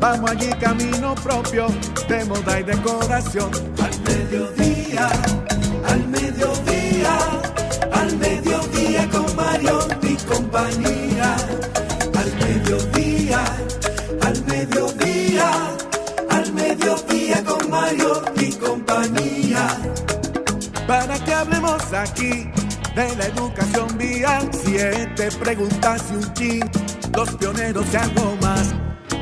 Vamos allí camino propio de moda y decoración. Al mediodía, al mediodía, al mediodía con Mario y compañía. Al mediodía, al mediodía, al mediodía con Mario y compañía. Para que hablemos aquí de la educación vial, siete preguntas y un chin, los pioneros y algo más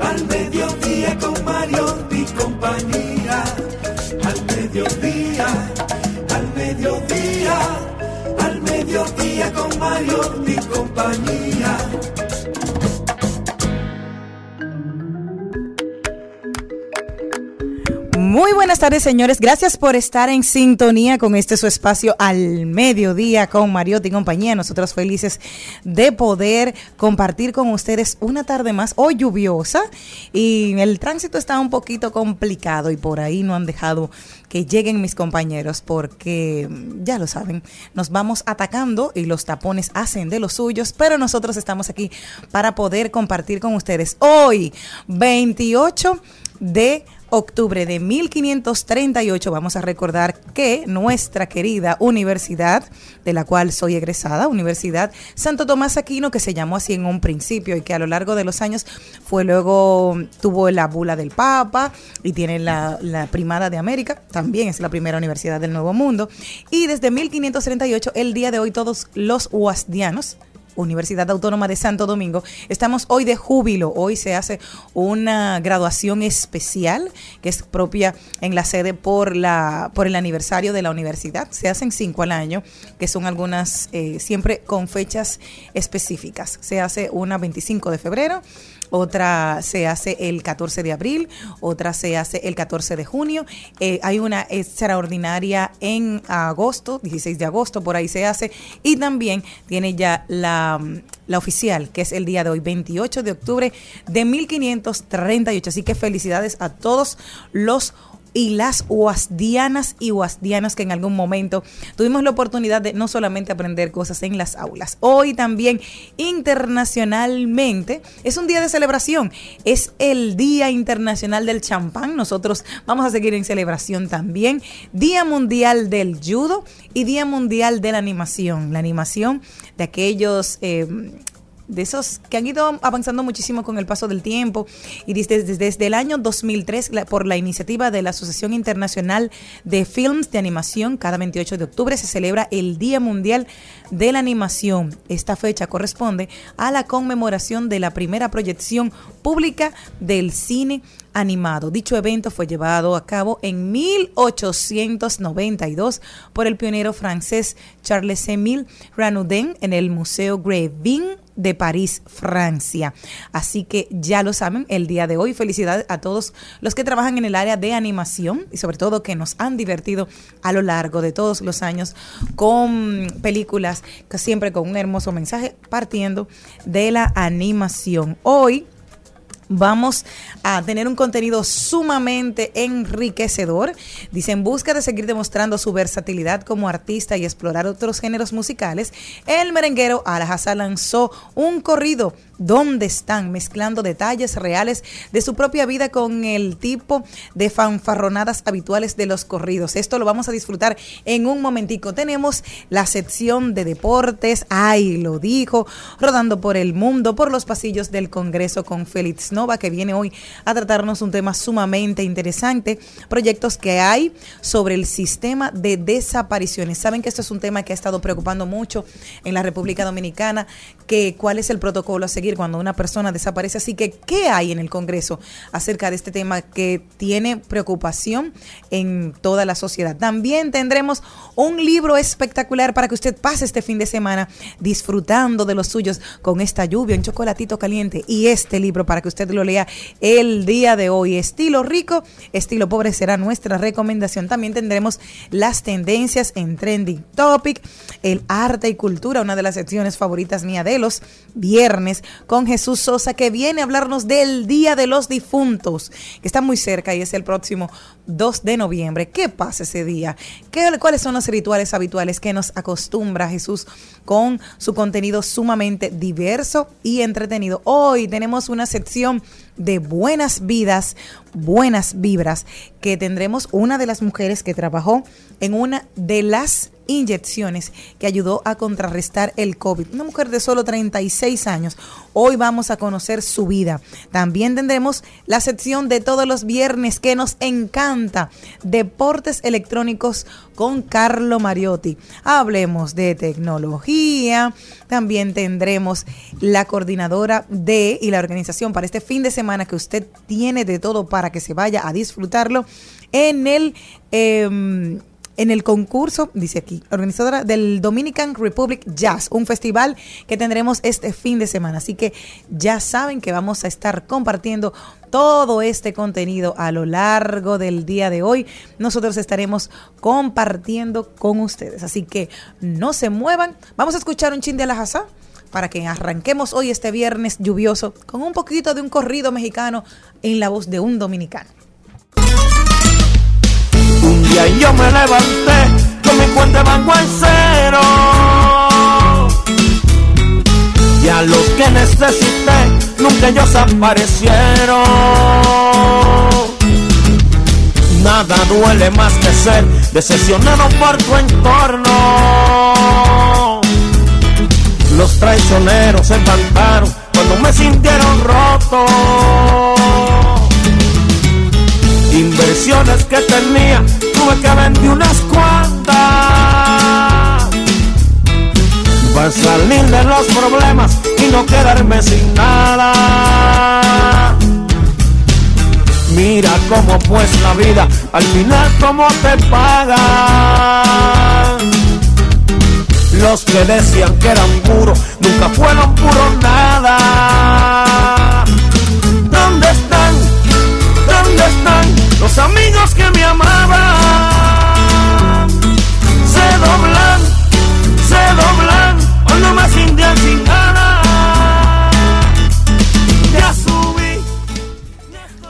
al mediodía con Mario y compañía. Al mediodía, al mediodía, al mediodía con Mario y compañía. Muy buenas tardes, señores. Gracias por estar en sintonía con este su espacio al mediodía con Mariotti y compañía. Nosotros felices de poder compartir con ustedes una tarde más, hoy lluviosa, y el tránsito está un poquito complicado y por ahí no han dejado que lleguen mis compañeros porque ya lo saben, nos vamos atacando y los tapones hacen de los suyos, pero nosotros estamos aquí para poder compartir con ustedes hoy, 28 de octubre de 1538, vamos a recordar que nuestra querida universidad, de la cual soy egresada, Universidad Santo Tomás Aquino, que se llamó así en un principio y que a lo largo de los años fue luego, tuvo la bula del Papa y tiene la, primada de América, también es la primera universidad del Nuevo Mundo. Y desde 1538, el día de hoy, todos los huasdianos, Universidad Autónoma de Santo Domingo. Estamos hoy de júbilo. Hoy se hace una graduación especial que es propia en la sede por, la, por el aniversario de la universidad. Se hacen cinco al año, que son algunas eh, siempre con fechas específicas. Se hace una 25 de febrero otra se hace el 14 de abril, otra se hace el 14 de junio. Eh, hay una extraordinaria en agosto, 16 de agosto, por ahí se hace. Y también tiene ya la, la oficial, que es el día de hoy, 28 de octubre de 1538. Así que felicidades a todos los y las huasdianas y huasdianas que en algún momento tuvimos la oportunidad de no solamente aprender cosas en las aulas, hoy también internacionalmente es un día de celebración, es el Día Internacional del Champán, nosotros vamos a seguir en celebración también, Día Mundial del Judo y Día Mundial de la Animación, la animación de aquellos... Eh, de esos que han ido avanzando muchísimo con el paso del tiempo y desde, desde, el año 2003 por la iniciativa de la Asociación Internacional de Films de Animación, cada 28 de octubre se celebra el Día Mundial de la Animación. Esta fecha corresponde a la conmemoración de la primera proyección pública del cine animado. Dicho evento fue llevado a cabo en 1892 por el pionero francés Charles Émile Ranoudin en el Museo Grévin de París, Francia. Así que ya lo saben, el día de hoy felicidades a todos los que trabajan en el área de animación y sobre todo que nos han divertido a lo largo de todos los años con películas que siempre con un hermoso mensaje partiendo de la animación. Hoy vamos a tener un contenido sumamente enriquecedor. Dice, en busca de seguir demostrando su versatilidad como artista y explorar otros géneros musicales, el merenguero Alhassa lanzó un corrido ¿Dónde están? Mezclando detalles reales de su propia vida con el tipo de fanfarronadas habituales de los corridos. Esto lo vamos a disfrutar en un momentico. Tenemos la sección de deportes, ay, lo dijo, rodando por el mundo, por los pasillos del Congreso con Félix Nova, que viene hoy a tratarnos un tema sumamente interesante, proyectos que hay sobre el sistema de desapariciones. Saben que esto es un tema que ha estado preocupando mucho en la República Dominicana, que cuál es el protocolo a seguir cuando una persona desaparece. Así que, ¿qué hay en el Congreso acerca de este tema que tiene preocupación en toda la sociedad? También tendremos un libro espectacular para que usted pase este fin de semana disfrutando de los suyos con esta lluvia, un chocolatito caliente y este libro para que usted lo lea el día de hoy. Estilo rico, estilo pobre será nuestra recomendación. También tendremos las tendencias en Trending Topic, el arte y cultura, una de las secciones favoritas mía de los viernes con Jesús Sosa, que viene a hablarnos del Día de los Difuntos, que está muy cerca y es el próximo 2 de noviembre. ¿Qué pasa ese día? ¿Qué, ¿Cuáles son los rituales habituales que nos acostumbra Jesús con su contenido sumamente diverso y entretenido? Hoy tenemos una sección de buenas vidas, buenas vibras, que tendremos una de las mujeres que trabajó en una de las inyecciones que ayudó a contrarrestar el COVID. Una mujer de solo 36 años. Hoy vamos a conocer su vida. También tendremos la sección de todos los viernes que nos encanta, Deportes Electrónicos con Carlo Mariotti. Hablemos de tecnología. También tendremos la coordinadora de y la organización para este fin de semana que usted tiene de todo para que se vaya a disfrutarlo en el... Eh, en el concurso, dice aquí, organizadora del Dominican Republic Jazz, un festival que tendremos este fin de semana. Así que ya saben que vamos a estar compartiendo todo este contenido a lo largo del día de hoy. Nosotros estaremos compartiendo con ustedes. Así que no se muevan. Vamos a escuchar un chin de la para que arranquemos hoy este viernes lluvioso con un poquito de un corrido mexicano en la voz de un dominicano. Y ahí yo me levanté con mi cuenta de banco en cero. Y a los que necesité, nunca ellos aparecieron. Nada duele más que ser decepcionado por tu entorno. Los traicioneros se levantaron cuando me sintieron roto Inversiones que tenía tuve que vender unas cuantas para salir de los problemas y no quedarme sin nada. Mira cómo pues la vida al final cómo te paga. Los que decían que eran puros nunca fueron puros nada. Los amigos que me amaban se doblan, se doblan, hoy no más sin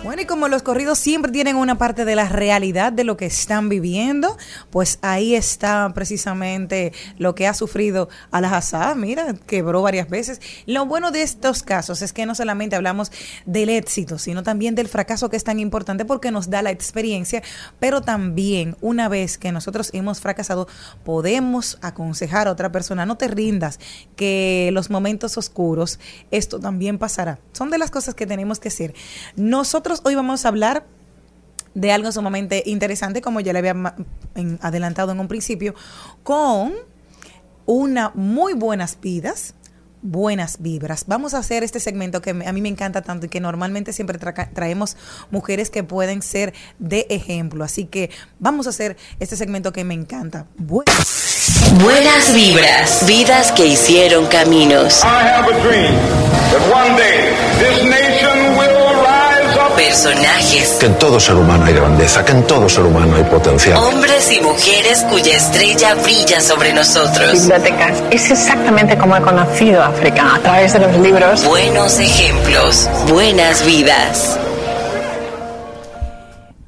Bueno, y como los corridos siempre tienen una parte de la realidad de lo que están viviendo, pues ahí está precisamente lo que ha sufrido Al-Assad. Mira, quebró varias veces. Lo bueno de estos casos es que no solamente hablamos del éxito, sino también del fracaso que es tan importante porque nos da la experiencia, pero también una vez que nosotros hemos fracasado, podemos aconsejar a otra persona, no te rindas, que los momentos oscuros, esto también pasará. Son de las cosas que tenemos que hacer. Nosotros hoy vamos a hablar de algo sumamente interesante, como ya le había adelantado en un principio, con una muy buenas vidas, buenas vibras. Vamos a hacer este segmento que a mí me encanta tanto y que normalmente siempre traemos mujeres que pueden ser de ejemplo. Así que vamos a hacer este segmento que me encanta. buenas vibras, vidas que hicieron caminos. Personajes. Que en todo ser humano hay grandeza, que en todo ser humano hay potencial. Hombres y mujeres cuya estrella brilla sobre nosotros. Bibliotecas. Es exactamente como he conocido África, a través de los libros. Buenos ejemplos, buenas vidas.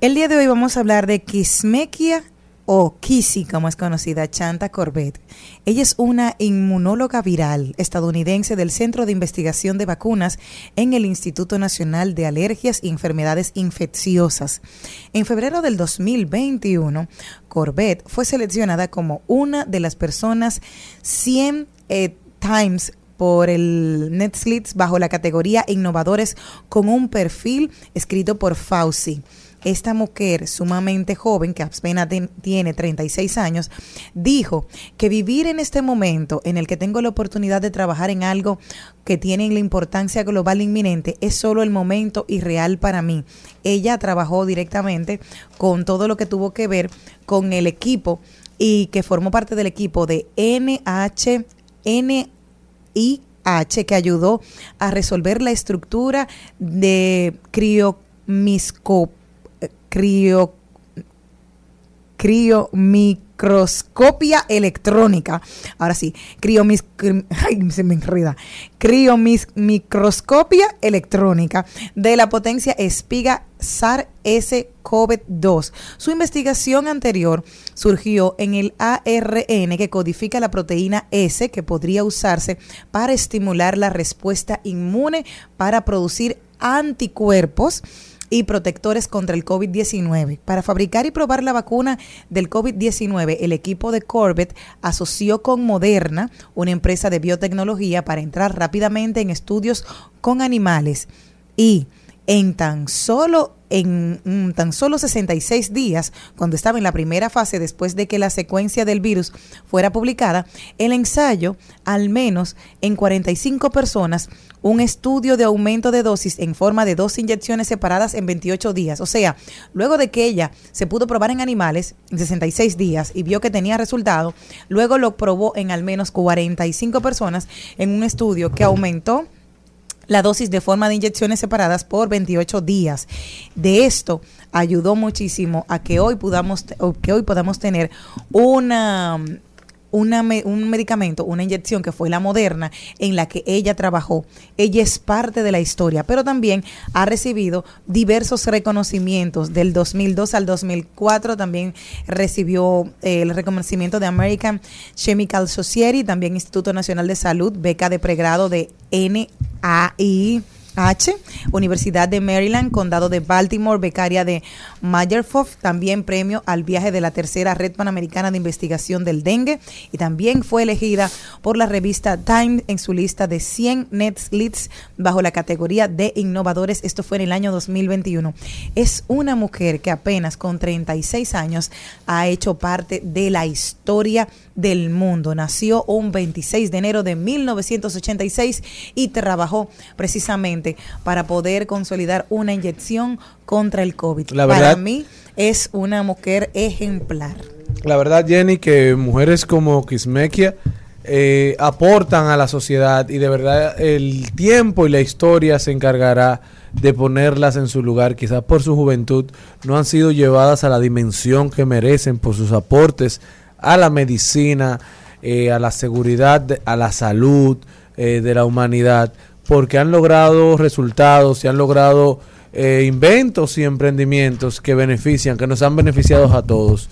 El día de hoy vamos a hablar de Kismekia o Kissy, como es conocida, Chanta Corbett. Ella es una inmunóloga viral estadounidense del Centro de Investigación de Vacunas en el Instituto Nacional de Alergias y Enfermedades Infecciosas. En febrero del 2021, Corbett fue seleccionada como una de las personas 100 eh, Times por el Netflix bajo la categoría Innovadores con un perfil escrito por Fauci esta mujer sumamente joven, que apenas tiene 36 años, dijo que vivir en este momento en el que tengo la oportunidad de trabajar en algo que tiene la importancia global inminente es solo el momento irreal para mí. Ella trabajó directamente con todo lo que tuvo que ver con el equipo y que formó parte del equipo de NH, que ayudó a resolver la estructura de criomiscopía crio, criomicroscopia electrónica. Ahora sí, criomis, ay, se me enreda. Criomicroscopia electrónica de la potencia espiga SAR-S-CoV-2. Su investigación anterior surgió en el ARN que codifica la proteína S que podría usarse para estimular la respuesta inmune para producir anticuerpos y protectores contra el COVID-19. Para fabricar y probar la vacuna del COVID-19, el equipo de Corbett asoció con Moderna, una empresa de biotecnología, para entrar rápidamente en estudios con animales y en tan solo en mm, tan solo 66 días, cuando estaba en la primera fase después de que la secuencia del virus fuera publicada, el ensayo, al menos en 45 personas, un estudio de aumento de dosis en forma de dos inyecciones separadas en 28 días. O sea, luego de que ella se pudo probar en animales en 66 días y vio que tenía resultado, luego lo probó en al menos 45 personas en un estudio que aumentó la dosis de forma de inyecciones separadas por 28 días. De esto ayudó muchísimo a que hoy podamos, que hoy podamos tener una un medicamento, una inyección que fue la moderna, en la que ella trabajó. Ella es parte de la historia, pero también ha recibido diversos reconocimientos. Del 2002 al 2004 también recibió eh, el reconocimiento de American Chemical Society, también Instituto Nacional de Salud, beca de pregrado de aí H, Universidad de Maryland, Condado de Baltimore, becaria de Mayerfoff, también premio al viaje de la tercera red panamericana de investigación del dengue y también fue elegida por la revista Time en su lista de 100 Leads bajo la categoría de innovadores. Esto fue en el año 2021. Es una mujer que apenas con 36 años ha hecho parte de la historia del mundo. Nació un 26 de enero de 1986 y trabajó precisamente para poder consolidar una inyección contra el COVID. para mí es una mujer ejemplar. La verdad, Jenny, que mujeres como Kismekia eh, aportan a la sociedad y de verdad el tiempo y la historia se encargará de ponerlas en su lugar, quizás por su juventud, no han sido llevadas a la dimensión que merecen por sus aportes a la medicina, eh, a la seguridad, a la salud eh, de la humanidad, porque han logrado resultados y han logrado eh, inventos y emprendimientos que benefician, que nos han beneficiado a todos.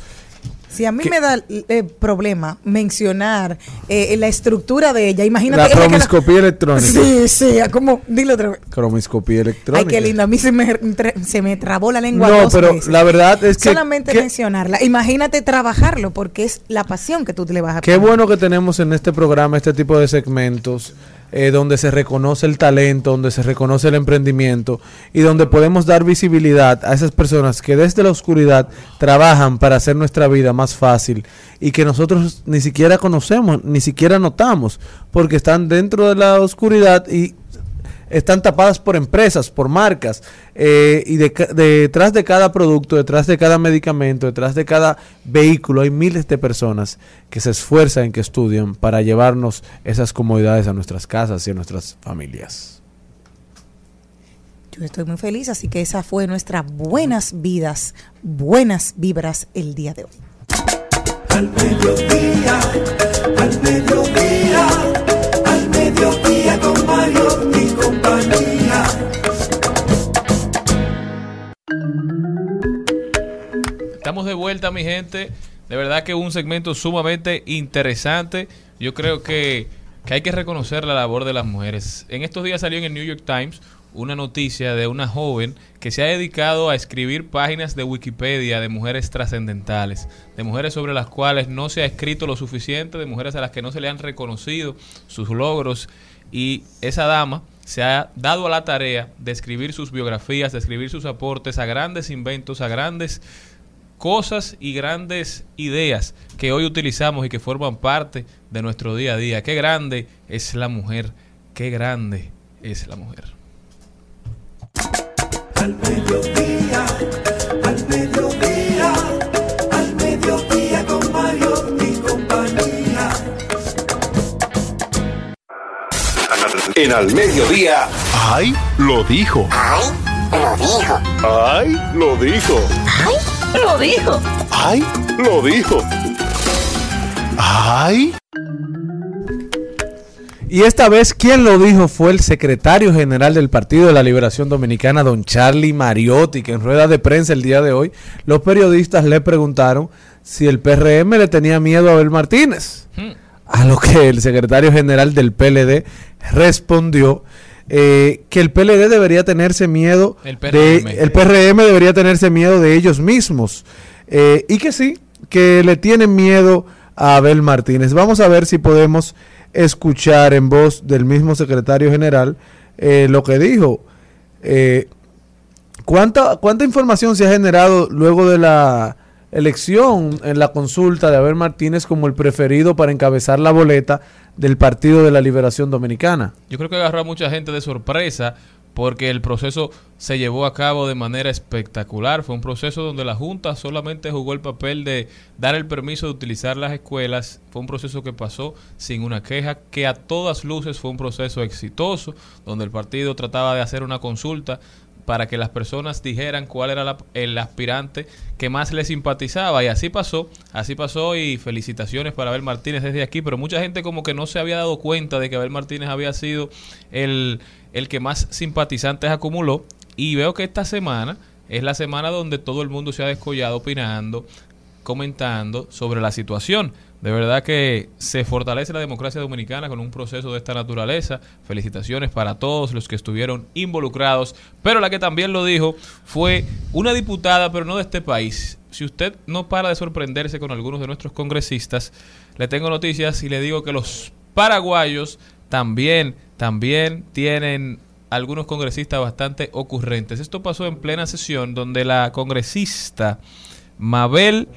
Si a mí ¿Qué? me da eh, problema mencionar eh, la estructura de ella, imagínate. La cromiscopía electrónica. Sí, sí, como, dilo otra vez. Cromiscopía electrónica. Ay, qué lindo. A mí se me, se me trabó la lengua. No, dos pero veces. la verdad es que- Solamente mencionarla. Imagínate trabajarlo, porque es la pasión que tú le vas a Qué poner. bueno que tenemos en este programa este tipo de segmentos eh, donde se reconoce el talento, donde se reconoce el emprendimiento y donde podemos dar visibilidad a esas personas que desde la oscuridad trabajan para hacer nuestra vida más fácil y que nosotros ni siquiera conocemos, ni siquiera notamos, porque están dentro de la oscuridad y están tapadas por empresas, por marcas, eh, y de detrás de cada producto, detrás de cada medicamento, detrás de cada vehículo, hay miles de personas que se esfuerzan, que estudian para llevarnos esas comodidades a nuestras casas y a nuestras familias. Yo estoy muy feliz, así que esa fue nuestra buenas vidas, buenas vibras el día de hoy. Al mediodía, al mediodía, al mediodía Estamos de vuelta, mi gente. De verdad que un segmento sumamente interesante. Yo creo que, que hay que reconocer la labor de las mujeres. En estos días salió en el New York Times una noticia de una joven que se ha dedicado a escribir páginas de Wikipedia de mujeres trascendentales, de mujeres sobre las cuales no se ha escrito lo suficiente, de mujeres a las que no se le han reconocido sus logros. Y esa dama se ha dado a la tarea de escribir sus biografías, de escribir sus aportes a grandes inventos, a grandes cosas y grandes ideas que hoy utilizamos y que forman parte de nuestro día a día. Qué grande es la mujer, qué grande es la mujer. En Al Mediodía. ¡Ay! Lo dijo. ¡Ay! Lo dijo. ¡Ay! Lo dijo. Lo dijo. ¡Ay! Lo dijo. ¡Ay! Y esta vez quien lo dijo fue el secretario general del Partido de la Liberación Dominicana, don Charlie Mariotti, que en rueda de prensa el día de hoy los periodistas le preguntaron si el PRM le tenía miedo a Abel Martínez. A lo que el secretario general del PLD respondió eh, que el PLD debería tenerse miedo El de- PRM. el PRM debería tenerse miedo de ellos mismos Eh, y que sí, que le tienen miedo a Abel Martínez. Vamos a ver si podemos escuchar en voz del mismo secretario general eh, lo que dijo. Eh, ¿cuánta, ¿Cuánta información se ha generado luego de la elección en la consulta de Abel Martínez como el preferido para encabezar la boleta del Partido de la Liberación Dominicana? Yo creo que agarró a mucha gente de sorpresa porque el proceso se llevó a cabo de manera espectacular. Fue un proceso donde la Junta solamente jugó el papel de dar el permiso de utilizar las escuelas. Fue un proceso que pasó sin una queja, que a todas luces fue un proceso exitoso, donde el partido trataba de hacer una consulta para que las personas dijeran cuál era la- el aspirante que más les simpatizaba. Y así pasó, así pasó y felicitaciones para Abel Martínez desde aquí, pero mucha gente como que no se había dado cuenta de que Abel Martínez había sido el, el que más simpatizantes acumuló. Y veo que esta semana es la semana donde todo el mundo se ha descollado opinando, comentando sobre la situación. De verdad que se fortalece la democracia dominicana con un proceso de esta naturaleza. Felicitaciones para todos los que estuvieron involucrados. Pero la que también lo dijo fue una diputada, pero no de este país. Si usted no para de sorprenderse con algunos de nuestros congresistas, le tengo noticias y le digo que los paraguayos también, también tienen algunos congresistas bastante ocurrentes. Esto pasó en plena sesión donde la congresista Mabel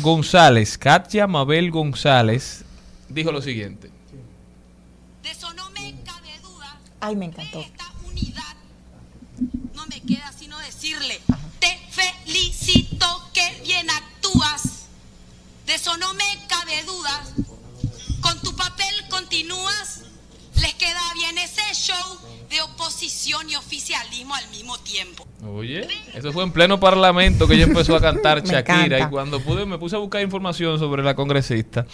González, Katia Mabel González, dijo lo siguiente. De eso no me cabe duda. Ay, me encantó. De esta unidad no me queda sino decirle, te felicito que bien actúas. De eso no me cabe duda. Oposición y oficialismo al mismo tiempo. Oye, eso fue en pleno parlamento que ella empezó a cantar Me Shakira y cuando pude me puse a buscar información sobre la congresista,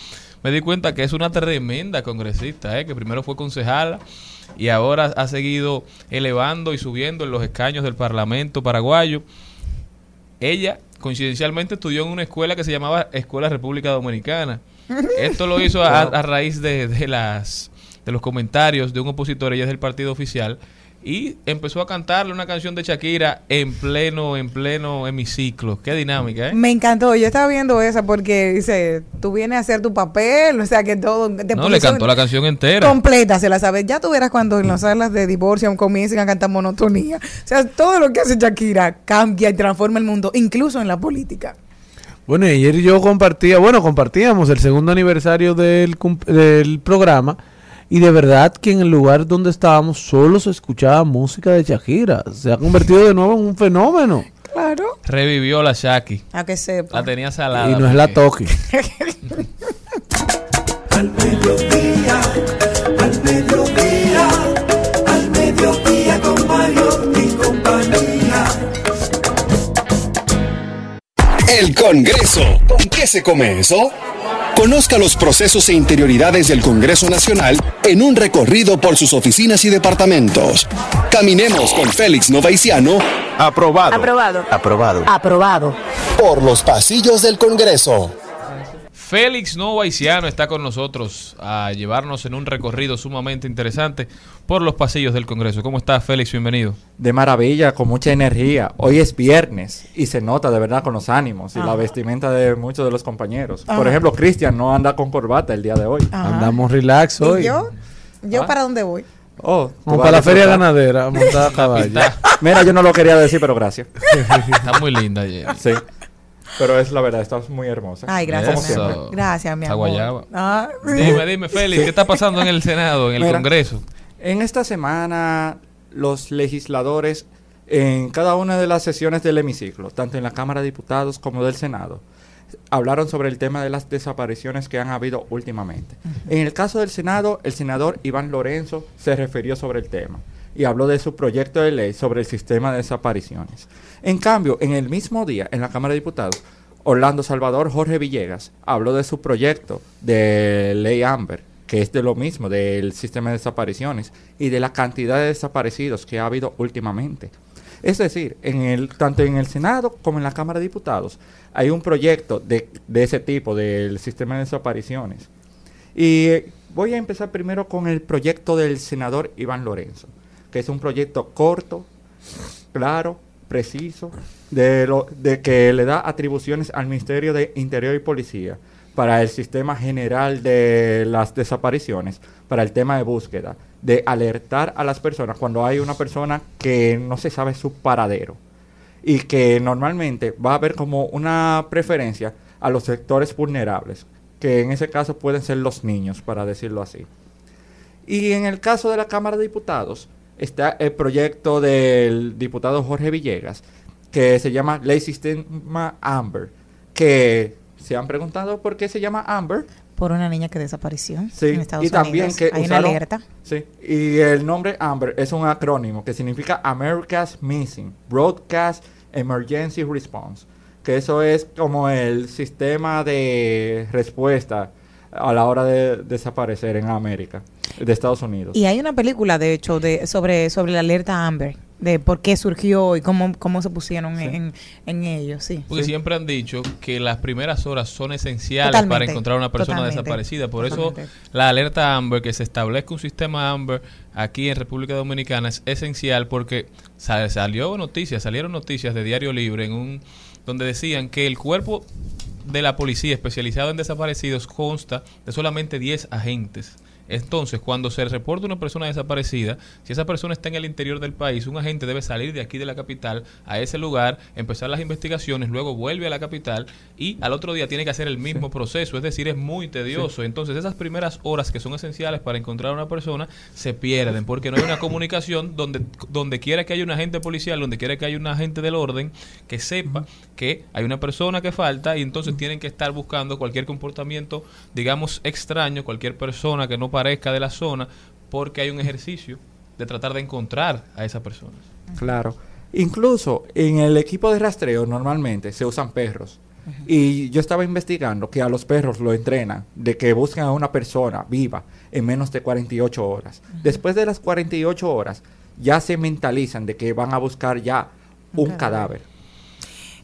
me di cuenta que es una tremenda congresista, ¿eh? que primero fue concejala y ahora ha seguido elevando y subiendo en los escaños del Parlamento paraguayo. Ella, coincidencialmente, estudió en una escuela que se llamaba Escuela República Dominicana. Esto lo hizo a, a raíz de, de las de los comentarios de un opositor, ella es del partido oficial, y empezó a cantarle una canción de Shakira en pleno, en pleno hemiciclo. Qué dinámica, ¿eh? Me encantó, yo estaba viendo esa porque dice, tú vienes a hacer tu papel, o sea que todo... te No, le cantó la canción entera. Completa, se la sabes. Ya tú verás cuando en las salas de divorcio comiencen a cantar monotonía. O sea, todo lo que hace Shakira cambia y transforma el mundo, incluso en la política. Bueno, y ayer yo compartía, bueno, compartíamos el segundo aniversario del, del programa y de verdad que en el lugar donde estábamos solo se escuchaba música de Shakira. Se ha convertido de nuevo en un fenómeno. Claro. Revivió la Shaki. A que sepa. La tenía salada. y no es la Toki. Al mediodía, al mediodía, El Congreso. ¿Con qué se come eso? Conozca los procesos e interioridades del Congreso Nacional en un recorrido por sus oficinas y departamentos. Caminemos con Félix Novaiciano. Aprobado. Aprobado. Aprobado. Aprobado. Por los pasillos del Congreso. Félix Novaiciano está con nosotros a llevarnos en un recorrido sumamente interesante por los pasillos del Congreso. ¿Cómo estás, Félix? Bienvenido. De maravilla, con mucha energía. Hoy es viernes y se nota de verdad con los ánimos y la vestimenta de muchos de los compañeros. Por ejemplo, Cristian no anda con corbata el día de hoy. Ajá. Andamos relax hoy. ¿Y yo? ¿Yo Ah. para dónde voy? Oh, Como para la feria ganadera, a montar a caballo. Mira, yo no lo quería decir, pero gracias. Está muy linda ayer. Sí. Pero es la verdad, estás muy hermosa. Ay, gracias, Como. Gracias, mi amor. guayaba. Ah. Dime, dime, Félix, ¿qué está pasando en el Senado, en el Mira, Congreso? En esta semana, los legisladores, en cada una de las sesiones del hemiciclo, tanto en la Cámara de Diputados como del Senado, hablaron sobre el tema de las desapariciones que han habido últimamente. En el caso del Senado, el senador Iván Lorenzo se refirió sobre el tema y habló de su proyecto de ley sobre el sistema de desapariciones. En cambio, en el mismo día, en la Cámara de Diputados, Orlando Salvador Jorge Villegas habló de su proyecto de ley Amber, que es de lo mismo, del sistema de desapariciones y de la cantidad de desaparecidos que ha habido últimamente. Es decir, en el, tanto en el Senado como en la Cámara de Diputados hay un proyecto de, de ese tipo, del sistema de desapariciones. Y eh, voy a empezar primero con el proyecto del senador Iván Lorenzo, que es un proyecto corto, claro, preciso, de, lo, de que le da atribuciones al Ministerio de Interior y Policía para el sistema general de las desapariciones, para el tema de búsqueda, de alertar a las personas cuando hay una persona que no se sabe su paradero y que normalmente va a haber como una preferencia a los sectores vulnerables, que en ese caso pueden ser los niños, para decirlo así. Y en el caso de la Cámara de Diputados está el proyecto del diputado Jorge Villegas, que se llama Ley Sistema Amber, que se han preguntado por qué se llama Amber. Por una niña que desapareció Sí, en Estados y también Unidos. que Hay una alerta. Sí, y el nombre Amber es un acrónimo que significa America's Missing Broadcast Emergency Response, que eso es como el sistema de respuesta a la hora de desaparecer en América, de Estados Unidos. Y hay una película, de hecho, de sobre sobre la alerta Amber, de por qué surgió y cómo, cómo se pusieron en, en ello, sí. Porque siempre han dicho que las primeras horas son esenciales Totalmente, para encontrar a una persona desaparecida. Por totalmente. eso la alerta Amber, que se establezca un sistema Amber aquí en República Dominicana es esencial porque sa- salió noticias, salieron noticias de Diario Libre en un donde decían que el cuerpo de la policía especializado en desaparecidos consta de solamente 10 agentes. Entonces, cuando se reporta una persona desaparecida, si esa persona está en el interior del país, un agente debe salir de aquí de la capital a ese lugar, empezar las investigaciones, luego vuelve a la capital y al otro día tiene que hacer el mismo proceso. Es decir, es muy tedioso. Entonces, esas primeras horas que son esenciales para encontrar a una persona se pierden porque no hay una comunicación donde, donde quiera que haya un agente policial, donde quiera que haya un agente del orden que sepa que hay una persona que falta y entonces tienen que estar buscando cualquier comportamiento, digamos, extraño, cualquier persona que no parezca de la zona, porque hay un ejercicio de tratar de encontrar a esa persona. Claro. Incluso en el equipo de rastreo normalmente se usan perros. Y yo estaba investigando que a los perros lo entrenan de que busquen a una persona viva en menos de 48 horas. Después de las 48 horas, ya se mentalizan de que van a buscar ya un cadáver.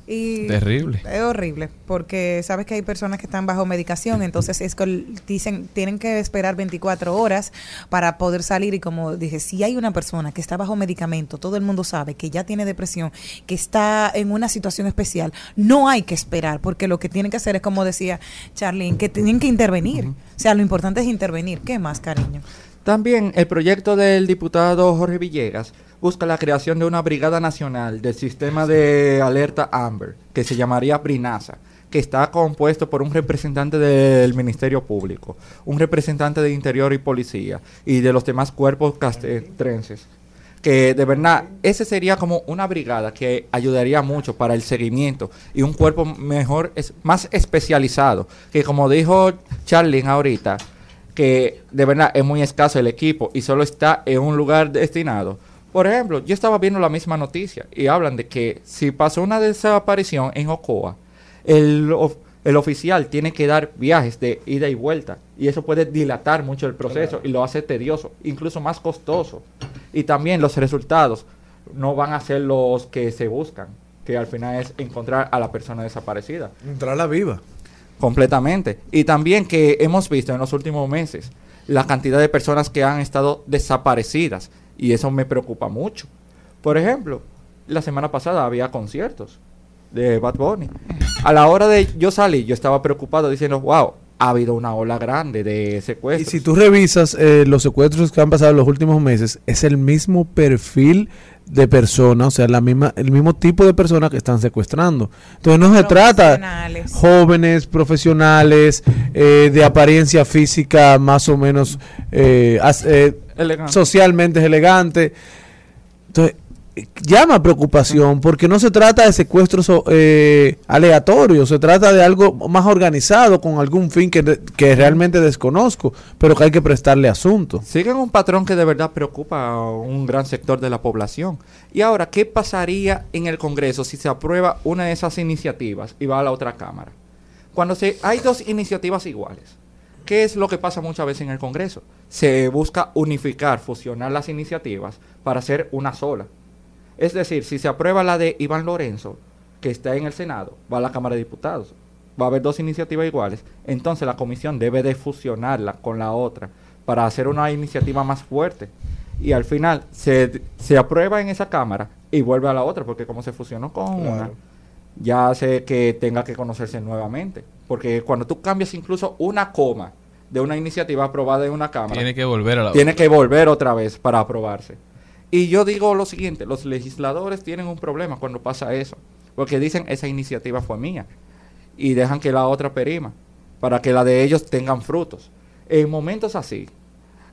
Y Terrible. Es horrible, porque sabes que hay personas que están bajo medicación, entonces es que dicen, tienen que esperar 24 horas para poder salir y como dije, si hay una persona que está bajo medicamento, todo el mundo sabe que ya tiene depresión, que está en una situación especial, no hay que esperar, porque lo que tienen que hacer es como decía Charlene, que tienen que intervenir. O sea, lo importante es intervenir. ¿Qué más, cariño? También el proyecto del diputado Jorge Villegas busca la creación de una brigada nacional del sistema de alerta Amber, que se llamaría Brinasa, que está compuesto por un representante del Ministerio Público, un representante de Interior y Policía y de los demás cuerpos castrenses. Que de verdad, ese sería como una brigada que ayudaría mucho para el seguimiento y un cuerpo mejor, es, más especializado, que como dijo Charlene ahorita, que de verdad es muy escaso el equipo y solo está en un lugar destinado. Por ejemplo, yo estaba viendo la misma noticia y hablan de que si pasó una desaparición en Ocoa, el, of- el oficial tiene que dar viajes de ida y vuelta y eso puede dilatar mucho el proceso y lo hace tedioso, incluso más costoso. Y también los resultados no van a ser los que se buscan, que al final es encontrar a la persona desaparecida. Entrarla viva. Completamente. Y también que hemos visto en los últimos meses la cantidad de personas que han estado desaparecidas. Y eso me preocupa mucho. Por ejemplo, la semana pasada había conciertos de Bad Bunny. A la hora de yo salir, yo estaba preocupado diciendo, wow, ha habido una ola grande de Y secuestros. si tú revisas eh, los secuestros que han pasado en los últimos meses, es el mismo perfil de persona, o sea, la misma, el mismo tipo de personas que están secuestrando. Entonces no se trata jóvenes, profesionales, eh, de apariencia física más o menos eh, as- eh, Elegante. socialmente elegante. Entonces, llama preocupación porque no se trata de secuestros eh, aleatorios, se trata de algo más organizado con algún fin que, que realmente desconozco, pero que hay que prestarle asunto. Siguen un patrón que de verdad preocupa a un gran sector de la población. Y ahora, ¿qué pasaría en el Congreso si se aprueba una de esas iniciativas y va a la otra Cámara? Cuando se, hay dos iniciativas iguales, ¿qué es lo que pasa muchas veces en el Congreso? Se busca unificar, fusionar las iniciativas para hacer una sola. Es decir, si se aprueba la de Iván Lorenzo, que está en el Senado, va a la Cámara de Diputados. Va a haber dos iniciativas iguales. Entonces la comisión debe de fusionarla con la otra para hacer una iniciativa más fuerte. Y al final se, se aprueba en esa Cámara y vuelve a la otra, porque como se fusionó con una, ya hace que tenga que conocerse nuevamente. Porque cuando tú cambias incluso una coma de una iniciativa aprobada en una Cámara, Tiene que volver a la tiene que volver otra vez para aprobarse. Y yo digo lo siguiente, los legisladores tienen un problema cuando pasa eso, porque dicen esa iniciativa fue mía y dejan que la otra perima para que la de ellos tengan frutos. En momentos así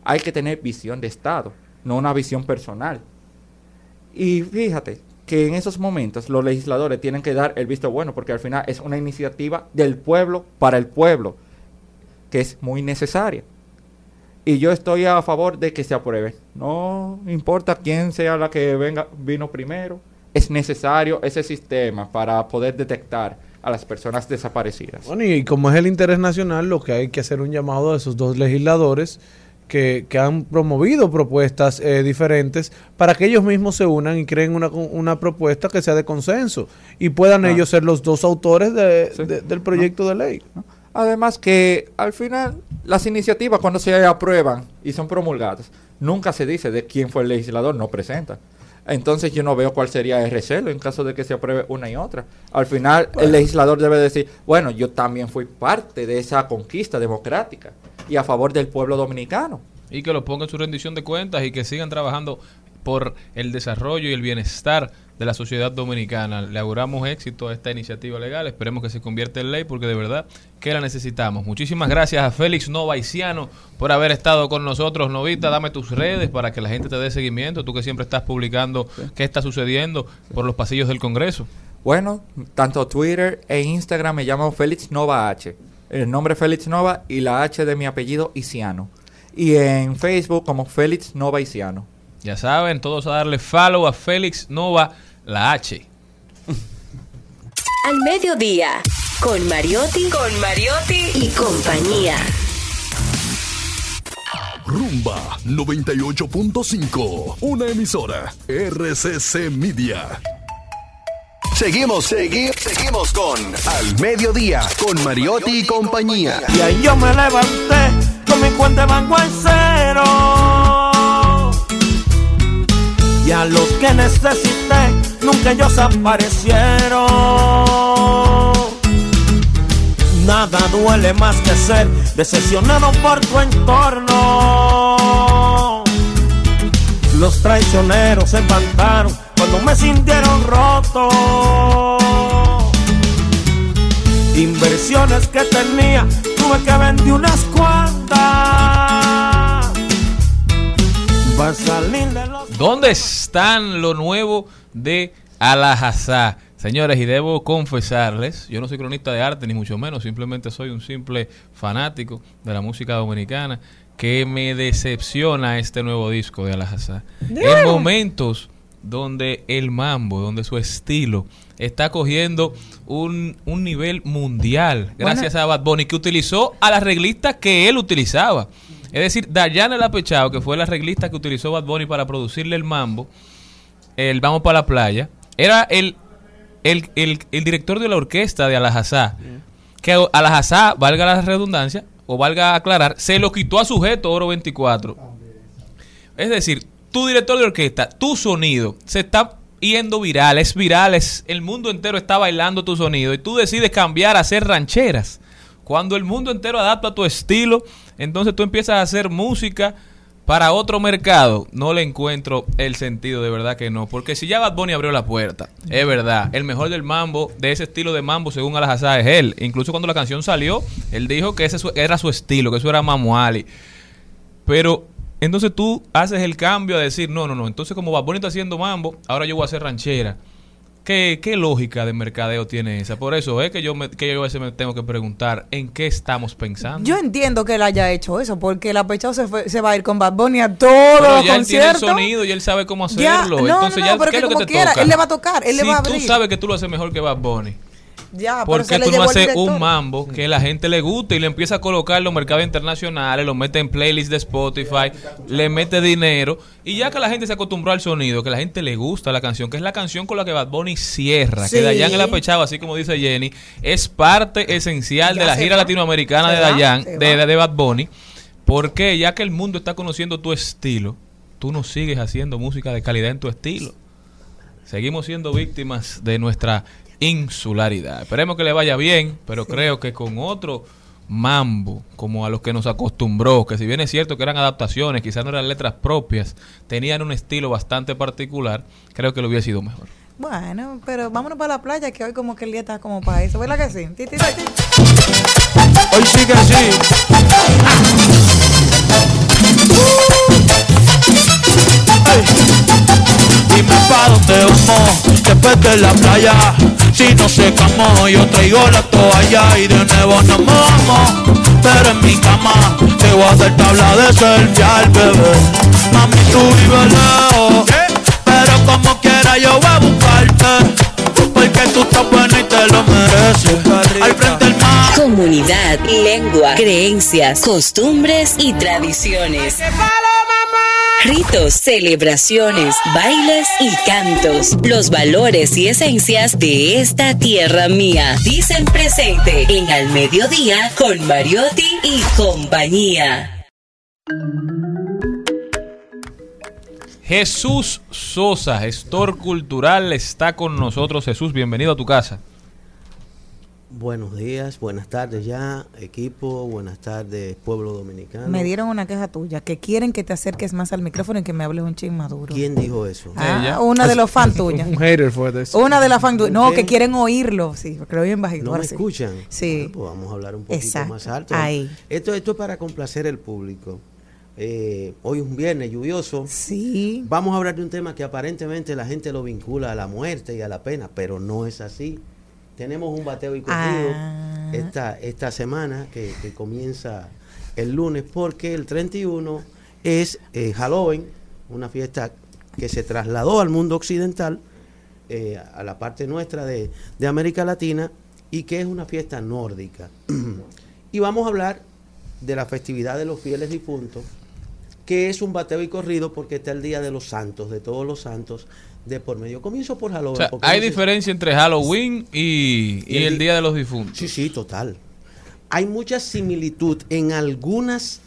hay que tener visión de Estado, no una visión personal. Y fíjate que en esos momentos los legisladores tienen que dar el visto bueno, porque al final es una iniciativa del pueblo para el pueblo, que es muy necesaria. Y yo estoy a favor de que se apruebe. No importa quién sea la que venga, vino primero. Es necesario ese sistema para poder detectar a las personas desaparecidas. Bueno, y como es el interés nacional, lo que hay que hacer un llamado a esos dos legisladores que, que han promovido propuestas eh, diferentes para que ellos mismos se unan y creen una, una propuesta que sea de consenso y puedan Ah. ellos ser los dos autores de- Sí. de- del proyecto de ley. Además que al final las iniciativas cuando se aprueban y son promulgadas, nunca se dice de quién fue el legislador, no presenta. Entonces yo no veo cuál sería el recelo en caso de que se apruebe una y otra. Al final el legislador debe decir, bueno, yo también fui parte de esa conquista democrática y a favor del pueblo dominicano. y que lo ponga en su rendición de cuentas y que sigan trabajando por el desarrollo y el bienestar de la sociedad dominicana. Le auguramos éxito a esta iniciativa legal, esperemos que se convierta en ley porque de verdad que la necesitamos. Muchísimas gracias a Félix Novaiciano por haber estado con nosotros. Novita, dame tus redes para que la gente te dé seguimiento, tú que siempre estás publicando qué está sucediendo por los pasillos del Congreso. Bueno, tanto Twitter e Instagram me llamo Félix Nova H. El nombre Félix Nova y la H de mi apellido Isiano. Y en Facebook como Félix Nova Isiano. Ya saben, todos a darle follow a Félix Nova, la H. Al mediodía, Con Mariotti, con Mariotti y compañía. Rumba 98.5, una emisora RCC Media. Seguimos, seguimos, seguimos con Al Mediodía, con Mariotti y compañía. Y ahí yo me levanté con mi cuenta de banco cero. Y a los que necesité, nunca ellos aparecieron. Nada duele más que ser decepcionado por tu entorno. Los traicioneros se espantaron cuando me sintieron roto. Inversiones que tenía, tuve que vender unas cuantas. Para salir de los ¿Dónde están lo nuevo de Alajazá? Señores, y debo confesarles, yo no soy cronista de arte, ni mucho menos, simplemente soy un simple fanático de la música dominicana, que me decepciona este nuevo disco de Alajazá. En momentos donde el mambo, donde su estilo está cogiendo un, un nivel mundial, gracias a Bad Bunny, que utilizó a la reglista que él utilizaba. Es decir, Dayana El Apechado, que fue la reglista que utilizó Bad Bunny para producirle el mambo, el Vamos para la playa, era el, el, el, el director de la orquesta de Alajazá. Que Alajazá, valga la redundancia, o valga aclarar, se lo quitó a sujeto Oro 24. Es decir, tu director de orquesta, tu sonido, se está yendo viral, es viral, el mundo entero está bailando tu sonido y tú decides cambiar a hacer rancheras. Cuando el mundo entero adapta tu estilo, entonces tú empiezas a hacer música para otro mercado. No le encuentro el sentido, de verdad que no. Porque si ya Bad Bunny abrió la puerta, es verdad, el mejor del mambo, de ese estilo de mambo, según Alajazá, es él. Incluso cuando la canción salió, él dijo que ese era su estilo, que eso era Mamuali. Pero entonces tú haces el cambio a decir, no, no, no. Entonces, como Bad Bunny está haciendo mambo, ahora yo voy a hacer ranchera. ¿Qué, qué lógica de mercadeo tiene esa? Por eso es que yo, me, que yo a veces me tengo que preguntar en qué estamos pensando. Yo entiendo que él haya hecho eso, porque el apechado se, fue- se va a ir con Bad Bunny a todos Pero los ya él tiene el conciertos. sonido y él sabe cómo Ya, hacerlo. no, no, Entonces no, ya, pero ¿qué es que lo que te quiera, toca? él le va a tocar, él le si va a tú abrir. sabes que tú lo haces mejor que Bad Bunny. Ya, ¿Por qué tú no haces un mambo que a la gente le guste y le empieza a colocar en los mercados internacionales, lo mete en playlists de Spotify, le mete dinero y ya que la gente se acostumbró al sonido, que la gente le gusta la canción, que es la canción con la que Bad Bunny cierra, Sí. que Dayan el apechado, así como dice Jenny, es parte esencial Ya de la gira va. latinoamericana Se de Dayan, de, de Bad Bunny, porque ya que el mundo está conociendo tu estilo, tú no sigues haciendo música de calidad en tu estilo. Seguimos siendo víctimas de nuestra insularidad. Esperemos que le vaya bien, pero creo que con otro mambo, como a los que nos acostumbró, que si bien es cierto que eran adaptaciones, quizás no eran letras propias, tenían un estilo bastante particular, creo que lo hubiera sido mejor. Bueno, pero vámonos para la playa, que hoy como que el día está como para eso. ¿Verdad que sí? Ti, ti, ti, ti. Hoy sí que sí. Dime pa' dónde vamos después de la playa. Si no se camó, yo traigo la toalla y de nuevo nos vamos. Pero en mi cama te voy a hacer tabla de selfie al bebé. Mami, tú vives lejos, pero como quiera yo voy a buscarte. Porque tú estás buena y te lo mereces. Al frente del mar. Comunidad, lengua, creencias, costumbres y tradiciones. Ritos, celebraciones, bailes y cantos. Los valores y esencias de esta tierra mía. Dicen presente en Al Mediodía con Mariotti y compañía. Jesús Sosa, gestor cultural, está con nosotros. Jesús, bienvenido a tu casa. Buenos días, buenas tardes ya, equipo, buenas tardes, pueblo dominicano. Me dieron una queja tuya, que quieren que te acerques más al micrófono y que me hables un ching maduro. ¿Quién dijo eso? Ah, una de los fans tuyas. Un hater fue de eso. Una de las fans tuyas. No, que quieren oírlo, sí, porque lo oyen bajito. ¿No me escuchan? Sí. Pues vamos a hablar un poquito Exacto, más alto. ahí. Esto, esto es para complacer el público. Eh, hoy es un viernes lluvioso. Sí. Vamos a hablar de un tema que aparentemente la gente lo vincula a la muerte y a la pena, pero no es así. Tenemos un bateo y corrido Ah. esta, esta semana que, que comienza el lunes porque el 31 es eh, Halloween, una fiesta que se trasladó al mundo occidental, eh, a la parte nuestra de, de América Latina, y que es una fiesta nórdica. y vamos a hablar de la festividad de los fieles difuntos, que es un bateo y corrido porque está el Día de los Santos, de todos los santos de por medio. Comienzo por O Halloween. sea, hay no diferencia entre Halloween y, y Y el Día de los Difuntos. Sí, sí, total. Hay mucha similitud en algunos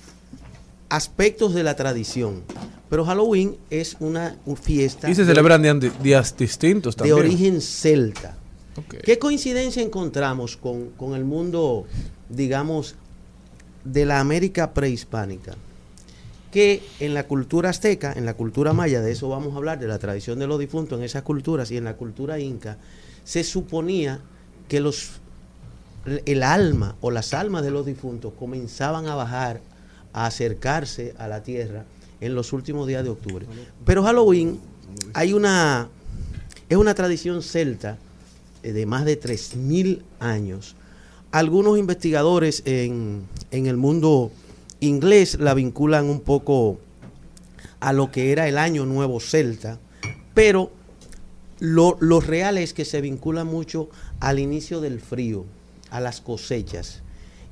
aspectos de la tradición, pero Halloween es una fiesta Y se de- celebran días, distintos de también. origen celta. Ok. ¿Qué coincidencia encontramos con, con el mundo, digamos, de la América prehispánica? Que en la cultura azteca, en la cultura maya, de eso vamos a hablar, de la tradición de los difuntos en esas culturas, y en la cultura inca, se suponía que los, el alma o las almas de los difuntos comenzaban a bajar, a acercarse a la tierra en los últimos días de octubre. Pero Halloween hay una, es una tradición celta eh, de más de 3.000 años. Algunos investigadores en, en el mundo inglés la vinculan un poco a lo que era el año nuevo celta, pero lo, lo real es que se vincula mucho al inicio del frío, a las cosechas.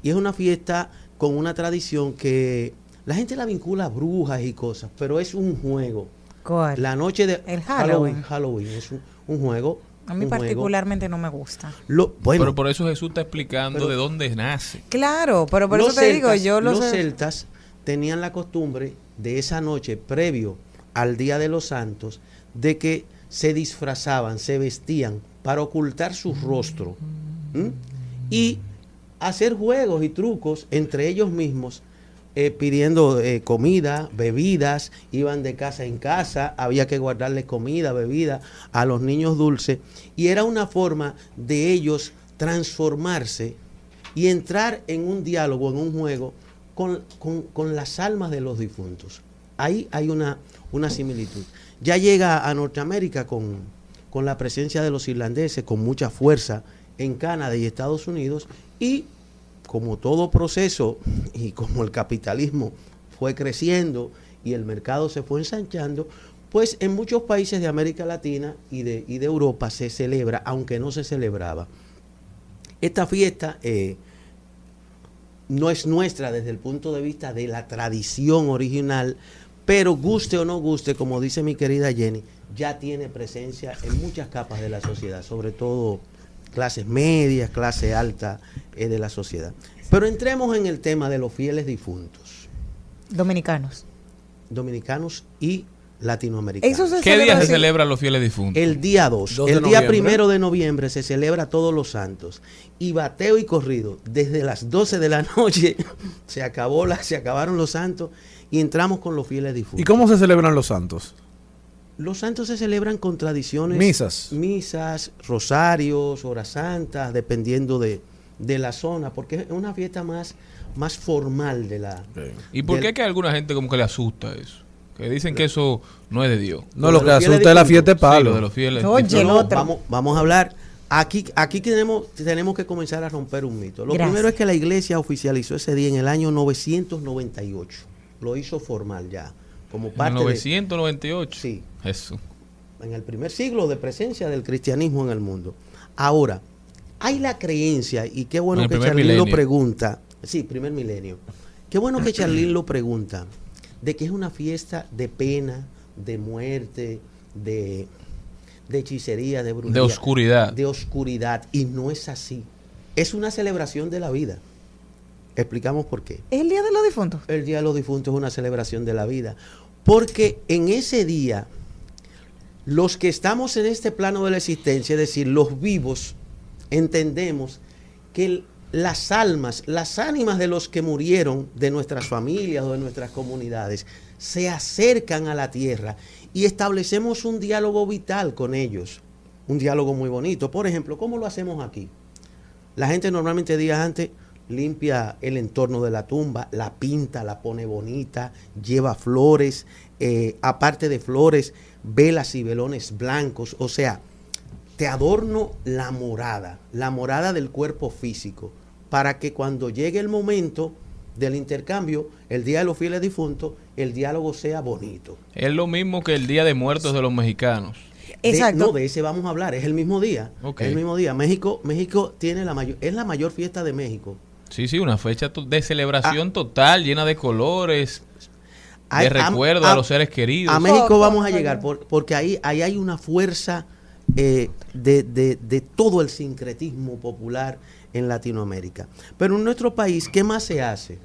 Y es una fiesta con una tradición que la gente la vincula a brujas y cosas, pero es un juego. La noche de El Halloween. Halloween es un, un juego. A mí juego. particularmente no me gusta. Lo, bueno, pero por eso Jesús está explicando Pero- de dónde nace. Claro, pero por los eso te digo, yo los los... celtas tenían la costumbre de esa noche previo al Día de los Santos de que se disfrazaban, se vestían para ocultar su rostro ¿m? y hacer juegos y trucos entre ellos mismos eh, pidiendo eh, comida, bebidas, iban de casa en casa, había que guardarle comida, bebida a los niños dulces y era una forma de ellos transformarse y entrar en un diálogo, en un juego con, con- con las almas de los difuntos. Ahí hay una, una similitud. Ya llega a Norteamérica con, con la presencia de los irlandeses, con mucha fuerza en Canadá y Estados Unidos y como todo proceso y como el capitalismo fue creciendo y el mercado se fue ensanchando, pues en muchos países de América Latina y de, y de Europa se celebra, aunque no se celebraba. Esta fiesta eh, no es nuestra desde el punto de vista de la tradición original, pero guste o no guste, como dice mi querida Jenny, ya tiene presencia en muchas capas de la sociedad, sobre todo clases medias, clase alta eh, de la sociedad. Pero entremos en el tema de los fieles difuntos, Dominicanos. dominicanos y latinoamericanos. Se ¿Qué celebra día se celebran los fieles difuntos? El día 2, Dos de el día noviembre. primero de noviembre se celebra todos los santos. Y bateo y corrido, desde las 12 de la noche se acabó la, se acabaron los santos y entramos con los fieles ¿Y difuntos. cómo se celebran los santos? Los santos se celebran con tradiciones. Misas. Misas, rosarios, horas santas, dependiendo de, de la zona, porque es una fiesta más, más formal de la. ¿Y por qué es que a alguna gente como que le asusta eso? Que dicen que eso no es de Dios. No, Lo que asusta es la fiesta de difuntos. Sí, lo palo. de los fieles. Oye, No. Vamos, vamos a hablar. Aquí, aquí tenemos, tenemos que comenzar a romper un mito. Lo Gracias. primero es que la iglesia oficializó ese día en el año 998. Lo hizo formal ya. Como En el parte de, 998. Sí. Eso. en el primer siglo de presencia del cristianismo en el mundo. Ahora, hay la creencia, y qué bueno que Charlín lo pregunta. Sí, primer milenio. Qué bueno que Charlín lo pregunta. De que es una fiesta de pena, de muerte, de, de hechicería, de brujería. De oscuridad. De oscuridad. Y no es así. Es una celebración de la vida. Explicamos por qué. ¿Es el día de los difuntos? El Día de los Difuntos es una celebración de la vida. Porque en ese día, los que estamos en este plano de la existencia, es decir, los vivos, entendemos que el- las almas, las ánimas de los que murieron, de nuestras familias o de nuestras comunidades, se acercan a la tierra y establecemos un diálogo vital con ellos. Un diálogo muy bonito. Por ejemplo, ¿cómo lo hacemos aquí? La gente normalmente días antes limpia el entorno de la tumba, la pinta, la pone bonita, lleva flores, eh, aparte de flores, velas y velones blancos. O sea, te adorno la morada, la morada del cuerpo físico, para que cuando llegue el momento del intercambio, el Día de los Fieles Difuntos, el diálogo sea bonito. Es lo mismo que el Día de Muertos de los mexicanos. De- Exacto. no, de ese vamos a hablar, es el mismo día. Es el mismo día. México, México tiene la mayor, es la mayor fiesta de México. Sí, sí, una fecha de celebración total, llena de colores, de a- recuerdo a- a, los seres queridos. A México vamos a llegar por- porque ahí, ahí hay una fuerza eh, de, de- de todo el sincretismo popular en Latinoamérica. Pero en nuestro país, ¿qué más se hace?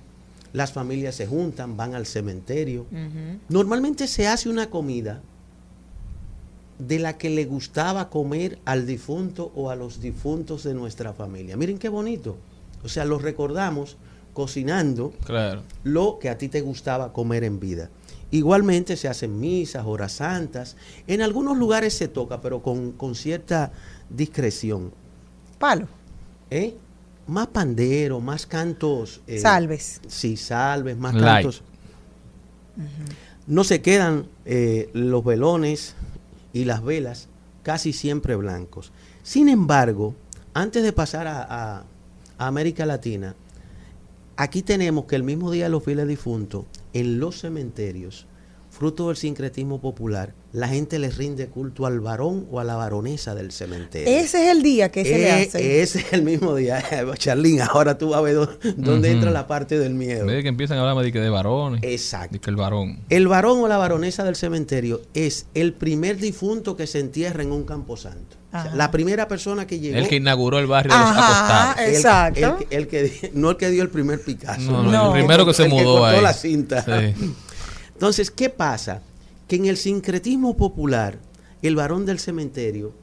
Las familias se juntan, van al cementerio. Normalmente se hace una comida de la que le gustaba comer al difunto o a los difuntos de nuestra familia. Miren qué bonito. O sea, los recordamos cocinando Claro. lo que a ti te gustaba comer en vida. Igualmente se hacen misas, horas santas. En algunos lugares se toca, pero con, con cierta discreción. Palo. ¿Eh? Más pandero, más cantos. eh, Salves. Sí, salves, más Light. cantos. No se quedan eh, los velones y las velas casi siempre blancos. Sin embargo, antes de pasar a, a- América Latina, aquí tenemos que el mismo día los fieles difuntos, en los cementerios, fruto del sincretismo popular, la gente les rinde culto al varón o a la varonesa del cementerio. Ese es el día que se le Eh, hace. Ese es el mismo día. Charlín, ahora tú vas a ver dó- dónde entra la parte del miedo. En vez de que empiezan a hablar de, que de varones. Exacto. De que el varón. El varón o la varonesa del cementerio es el primer difunto que se entierra en un camposanto. O sea, Ajá. la primera persona que llegó. El que inauguró el barrio de los Ajá, acostados. el- exacto. El, que- el que no el que dio el primer Picasso. No, no, No. el primero que se El mudó cortó ahí. la cinta. Sí. Entonces, ¿qué pasa? Que en el sincretismo popular, el varón del cementerio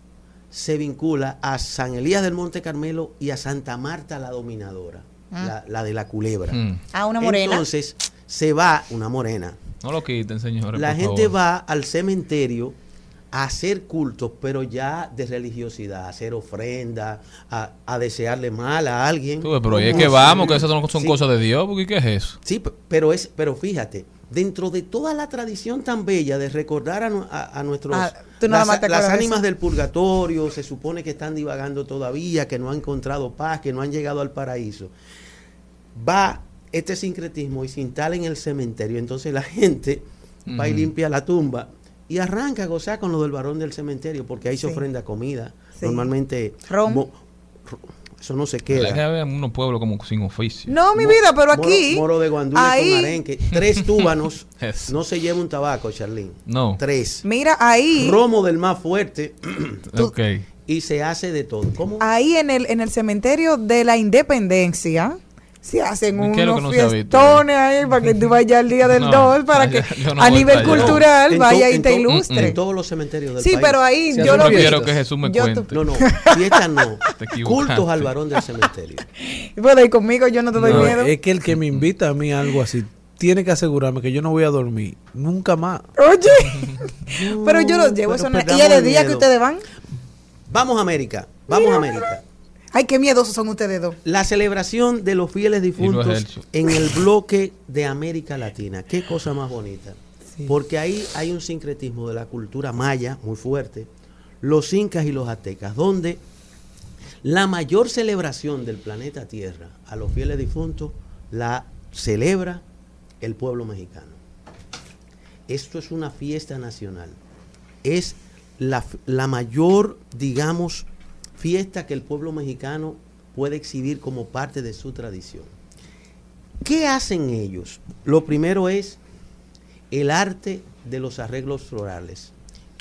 se vincula a San Elías del Monte Carmelo y a Santa Marta la Dominadora, Ah. la, la de la culebra. Mm. Ah, una morena. Entonces, se va, una morena, No lo quiten, señores. la por gente favor. va al cementerio a hacer cultos, pero ya de religiosidad, a hacer ofrenda, a, a desearle mal a alguien. Tú, pero es que vamos, que esas son, son Sí, cosas de Dios, porque ¿qué es eso? Sí, pero es, pero fíjate, dentro de toda la tradición tan bella de recordar a, nu- a- a nuestros Ah, las, ánimas eso. del purgatorio, se supone que están divagando todavía, que no han encontrado paz, que no han llegado al paraíso. Va este sincretismo y se instala en el cementerio. Entonces la gente va y limpia la tumba y arranca a gozar con lo del varón del cementerio, porque ahí se ofrenda comida. Sí. Normalmente Rom. Eso no se La queda. que había unos pueblos como sin oficio. No, mi Mo- vida, pero aquí. Moro, de ahí, con arenque. Tres túbanos. No se lleva un tabaco, Charlene. No. Tres. Mira, ahí. Romo del más fuerte. Ok. y se hace de todo. ¿Cómo? Ahí en el, en el cementerio de la independencia. Se hacen ¿Y qué es lo que unos no fiestones ahí para que tú vayas al día del No, 2 para que no a nivel allá. cultural vaya to- y te to- ilustre. En todos los cementerios del Sí, país. pero ahí yo lo fiestas. que Jesús me Yo cuente. No, no, fiestas no. Cultos al varón del cementerio. Bueno, y conmigo yo no te doy No, miedo. es que el que me invita a mí a algo así tiene que asegurarme que yo no voy a dormir nunca más. Oye, pero yo los llevo. pero Eso ¿Y el día que ustedes van? Vamos a América. Vamos a América. Ay, qué miedosos son ustedes dos. La celebración de los fieles difuntos en el bloque de América Latina. Qué cosa más bonita. Porque ahí hay un sincretismo de la cultura maya muy fuerte, los incas y los aztecas, donde la mayor celebración del planeta Tierra a los fieles difuntos la celebra el pueblo mexicano. Esto es una fiesta nacional. Es la, la mayor, digamos, fiesta que el pueblo mexicano puede exhibir como parte de su tradición. ¿Qué hacen ellos? Lo primero es el arte de los arreglos florales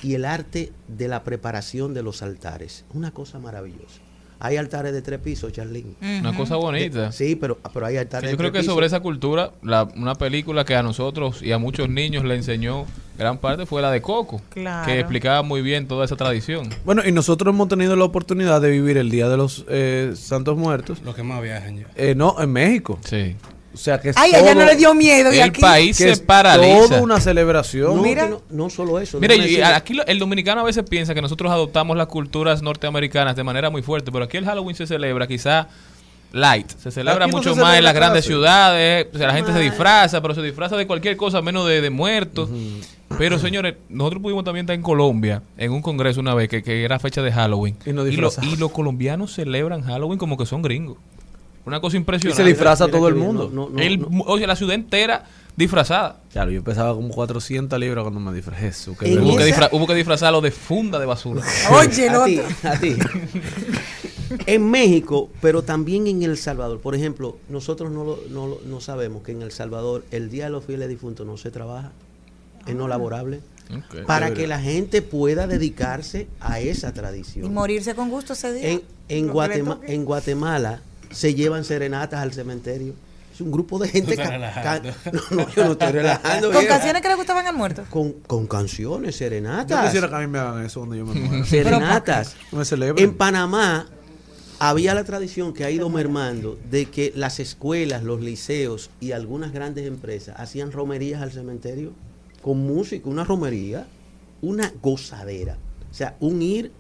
y el arte de la preparación de los altares. Una cosa maravillosa. Hay altares de tres pisos, Charlene. Una cosa bonita. Sí, pero, pero hay altares yo de creo tres que sobre esa cultura, la- una película que a nosotros y a muchos niños le enseñó gran parte fue la de Coco, Claro. que explicaba muy bien toda esa tradición. Bueno, y nosotros hemos tenido la oportunidad de vivir el Día de los eh, Santos Muertos. Los que más viajan ya. Eh, no, en México. Sí. O sea que Ay, a ella no todo- le dio miedo. Y El aquí. país que se es paraliza. toda una celebración. No, Mira. no, no solo eso. Mira, déjame y aquí lo- el dominicano a veces piensa que nosotros adoptamos las culturas norteamericanas de manera muy fuerte, pero aquí el Halloween se celebra quizá light, se celebra no mucho se más en las grandes ciudades, o sea, la gente se disfraza, pero se disfraza de cualquier cosa menos de, de muertos. Pero señores, nosotros pudimos también estar en Colombia en un congreso una vez que, que era fecha de Halloween. Y lo- y los colombianos celebran Halloween como que son gringos. Una cosa impresionante. Y se disfraza Mira todo que el mundo. no, no, El- no. La ciudad entera disfrazada. Claro, yo pesaba como 400 libras cuando me disfrazé. En Hubo que, disfra- hubo que disfrazarlo de funda de basura. Oye, el a ti, a ti. En México, pero también en El Salvador. Por ejemplo, nosotros no, lo- no, lo- no sabemos que en El Salvador el Día de los Fieles Difuntos no se trabaja, es no laborable, Ok. para que la gente pueda dedicarse a esa Y tradición. morirse con gusto ese día. En, en, que en Guatemala se llevan serenatas al cementerio. Es un grupo de gente. Ca- no, no, yo no estoy relajando. Con vieja. canciones que le gustaban al muerto. Con, con canciones, Yo serenatas. quisiera que a mí me hagan eso cuando yo me muera. serenatas. En Panamá había la tradición que ha ido mermando de que las escuelas, los liceos y algunas grandes empresas hacían romerías al cementerio con música, una romería, una gozadera. O sea, un ir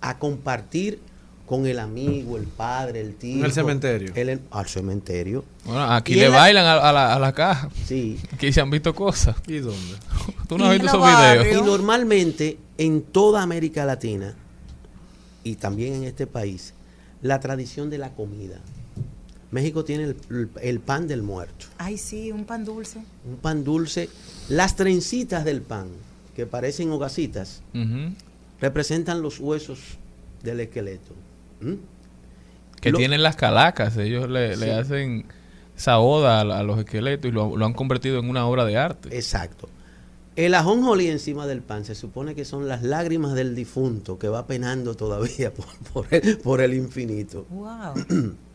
a compartir con el amigo, el padre, el tío. En el cementerio. el- al cementerio. Bueno, aquí Y le bailan a, a la, a la caja. Sí. Aquí se han visto cosas. ¿Y dónde? Tú no has visto esos videos. Y normalmente en toda América Latina y también en este país, la tradición de la comida. México tiene el, el- pan del muerto, Ay, sí, un pan dulce. un pan dulce. Las trencitas del pan, que parecen hogacitas, representan los huesos del esqueleto. ¿Mm? Que Lo- tienen las calacas. Ellos le, hacen esa oda a, a los esqueletos y lo, lo han convertido en una obra de arte. Exacto. El ajonjolí encima del pan se supone que son las lágrimas del difunto que va penando todavía por, por el, por el infinito. Wow.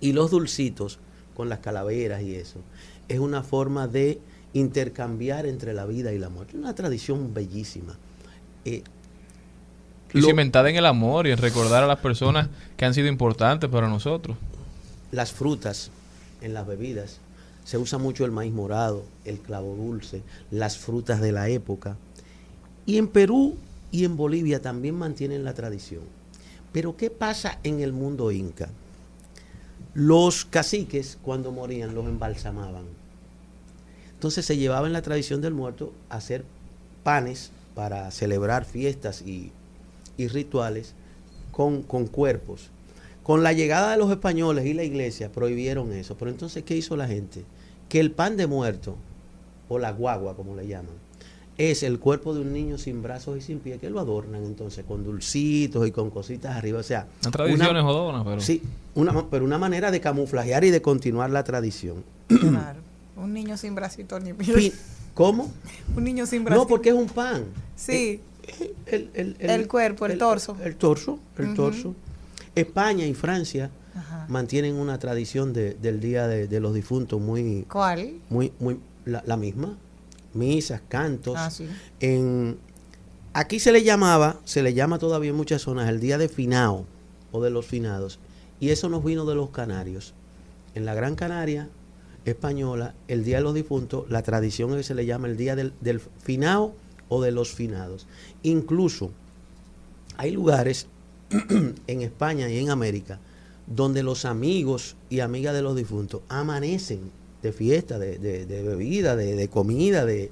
Y los dulcitos con las calaveras y eso es una forma de intercambiar entre la vida y la muerte. Una tradición bellísima. Eh, Y lo- cimentada en el amor y en recordar a las personas que han sido importantes para nosotros. las frutas en las bebidas. Se usa mucho el maíz morado, el clavo dulce, las frutas de la época. Y en Perú y en Bolivia también mantienen la tradición. Pero ¿qué pasa en el mundo inca? Los caciques cuando morían los embalsamaban. Entonces se llevaba en la tradición del muerto a hacer panes para celebrar fiestas y, y rituales con, con cuerpos. Con la llegada de los españoles y la iglesia prohibieron eso. Pero entonces, ¿qué hizo la gente? Que el pan de muerto, o la guagua como le llaman, es el cuerpo de un niño sin brazos y sin pies, que lo adornan entonces con dulcitos y con cositas arriba. O sea, Una tradición una- es jodona, pero... Sí, una, pero una manera de camuflajear y de continuar la tradición. Claro. Un niño sin bracito ni Pi- pies. ¿Cómo? Un niño sin bracito. No, porque es un pan. Sí. El, el- El cuerpo, el torso. El torso, el torso. España y Francia Ajá. mantienen una tradición de- del Día de, de los Difuntos muy, ¿Cuál? muy, muy la, la misma. Misas, cantos. Ah, sí. En, aquí se le llamaba, se le llama todavía en muchas zonas el Día de Finao o de los Finados. Y eso nos vino de los canarios. En la Gran Canaria española, el Día de los Difuntos, la tradición es que se le llama el Día del, del Finao o de los Finados. Incluso hay lugares en España y en América donde los amigos y amigas de los difuntos amanecen de fiesta, de, de- de bebida, de, de comida, de,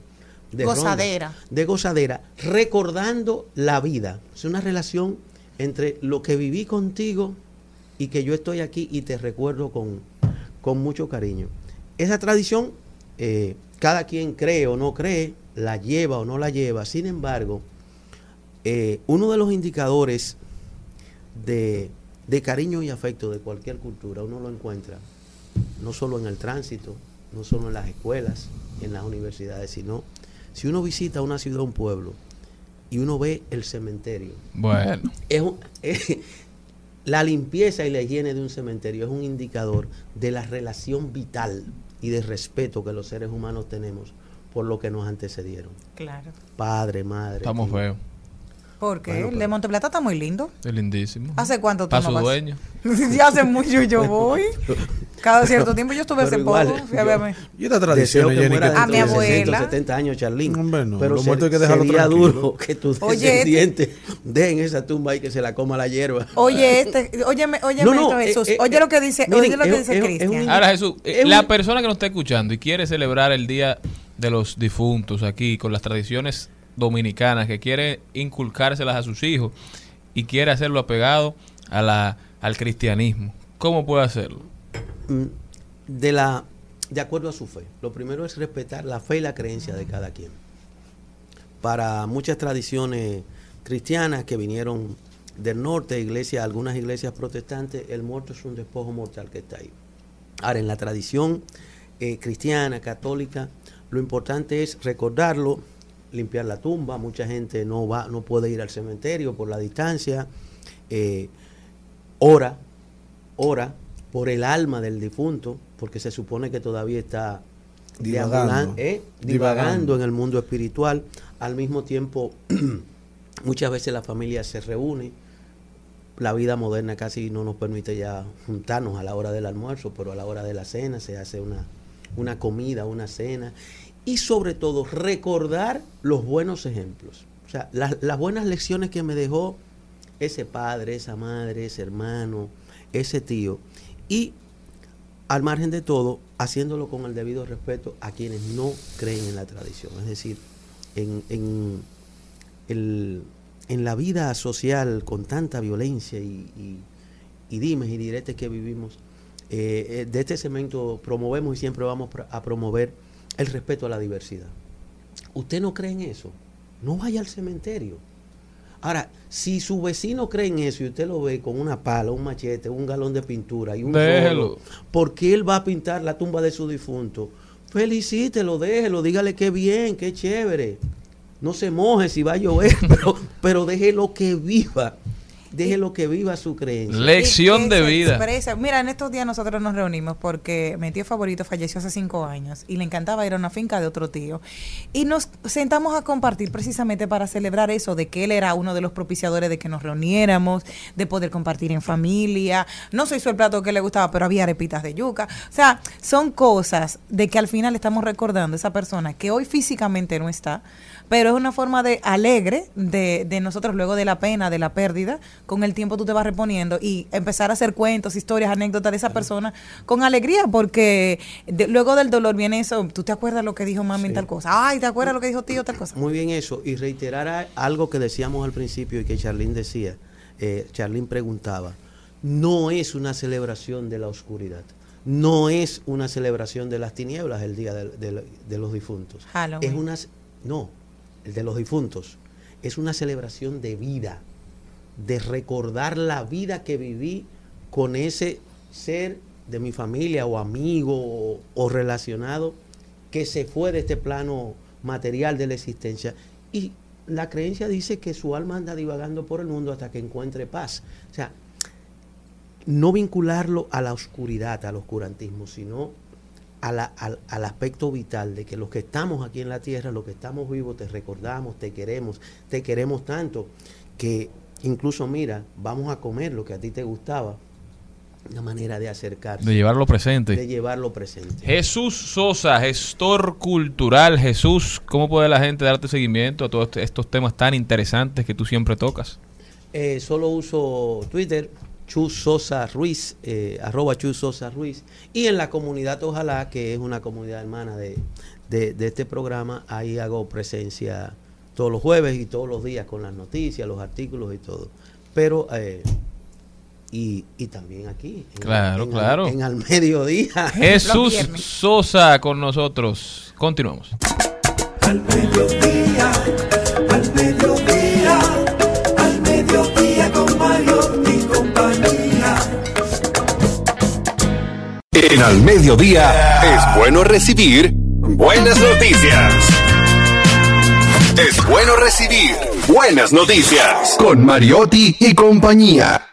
ronda, Gozadera. de gozadera, recordando la vida. Es una relación entre lo que viví contigo y que yo estoy aquí y te recuerdo con, con mucho cariño. Esa tradición, eh, cada quien cree o no cree, la lleva o no la lleva. Sin embargo, eh, uno de los indicadores de, de cariño y afecto de cualquier cultura, uno lo encuentra no solo en el tránsito, no solo en las escuelas, en las universidades, sino si uno visita una ciudad, un pueblo, y uno ve el cementerio. Bueno. Es un- es- la limpieza y la higiene de un cementerio es un indicador de la relación vital y de respeto que los seres humanos tenemos por lo que nos antecedieron. Claro. Padre, madre. Estamos tío. feos. ¿Por qué? Bueno, el de Monteplata está muy lindo. Es lindísimo. ¿Hace cuánto Para no su dueño. ya hace mucho yo voy. Cada cierto tiempo yo estuve hace igual, poco. yo-. Y esta tradición, que Jenny, muera que A mi abuela. 60, 70 años, Charlín. Hombre, no, pero los ser- muertos hay que dejarlo sería tranquilo. duro que tus Oye, descendientes dejen esa tumba y que se la coma la hierba. Oye, este, óyeme, óyeme No, no, esto, eh, Jesús. eh, oye eh, lo que dice, miren, oye lo que es- dice es- es un Cristian. Ahora Jesús, eh, Es la un- persona que nos está escuchando y quiere celebrar el Día de los Difuntos aquí con las tradiciones dominicanas, que quiere inculcárselas a sus hijos y quiere hacerlo apegado a la, al cristianismo, ¿cómo puede hacerlo? mm, de la de acuerdo a su fe. Lo primero es respetar la fe y la creencia de cada quien. Para muchas tradiciones cristianas que vinieron del norte, iglesias, algunas iglesias protestantes, el muerto es un despojo mortal que está ahí. Ahora, en la tradición eh, cristiana, católica, lo importante es recordarlo, limpiar la tumba. Mucha gente no va, no puede ir al cementerio por la distancia. Eh, ora, ora por el alma del difunto, porque se supone que todavía está Divagando. eh, divagando en el mundo espiritual. Al mismo tiempo, muchas veces la familia se reúne. La vida moderna casi no nos permite ya juntarnos a la hora del almuerzo, pero a la hora de la cena se hace una, una comida, una cena. Y sobre todo, recordar los buenos ejemplos. O sea, las, las buenas lecciones que me dejó ese padre, esa madre, ese hermano, ese tío. Y al margen de todo, haciéndolo con el debido respeto a quienes no creen en la tradición. Es decir, en, en, el- en la vida social con tanta violencia y, y- dimes y diretes que vivimos, eh, eh, de este segmento promovemos y siempre vamos a promover el respeto a la diversidad. ¿Usted no cree en eso? No vaya al cementerio. Ahora, si su vecino cree en eso y usted lo ve con una pala, un machete, un galón de pintura y un Déjelo. porque él va a pintar la tumba de su difunto, felicítelo, déjelo, dígale qué bien, qué chévere. No se moje si va a llover, pero, pero déjelo que viva. Déjelo que viva su creencia. Lección Y de vida. expresa- Mira, en estos días nosotros nos reunimos porque mi tío favorito falleció hace cinco años y le encantaba ir a una finca de otro tío. Y nos sentamos a compartir precisamente para celebrar eso, de que él era uno de los propiciadores de que nos reuniéramos, de poder compartir en familia. No se hizo el plato que le gustaba, pero había arepitas de yuca. O sea, son cosas de que al final estamos recordando a esa persona que hoy físicamente no está, pero es una forma de alegre de, de nosotros luego de la pena, de la pérdida, con el tiempo tú te vas reponiendo y empezar a hacer cuentos, historias, anécdotas de esa persona con alegría, porque de- luego del dolor viene eso, tú te acuerdas lo que dijo mami tal cosa, ay, te acuerdas lo que dijo tío tal cosa. Muy bien eso. Y reiterar a- algo que decíamos al principio y que Charlene decía. Eh, Charlene preguntaba. No es una celebración de la oscuridad. No es una celebración de las tinieblas el día de, los difuntos. Halloween. Es una, no, el de los difuntos. Es una celebración de vida. De recordar la vida que viví con ese ser de mi familia o amigo o, relacionado que se fue de este plano material de la existencia. Y la creencia dice que su alma anda divagando por el mundo hasta que encuentre paz. O sea, no vincularlo a la oscuridad, al oscurantismo, sino a la- al, al aspecto vital de que los que estamos aquí en la tierra, los que estamos vivos, te recordamos, te queremos, te queremos tanto, que incluso mira, vamos a comer lo que a ti te gustaba, una manera de acercarse, De llevarlo presente. de llevarlo presente. Jesús Sosa, gestor cultural. Jesús, ¿cómo puede la gente darte seguimiento a todos estos temas tan interesantes que tú siempre tocas? Eh, solo uso Twitter, Chus Sosa Ruiz, eh, arroba Chus Sosa Ruiz. Y en la comunidad Ojalá, que es una comunidad hermana de, de- de este programa, ahí hago presencia todos los jueves y todos los días con las noticias, los artículos y todo. Pero, eh, y, y también aquí. en- Claro, en- claro. En al mediodía. Jesús Sosa con nosotros. Continuamos. Al mediodía, al mediodía, En Al Mediodía es bueno recibir buenas noticias. Es bueno recibir buenas noticias con Mariotti y compañía.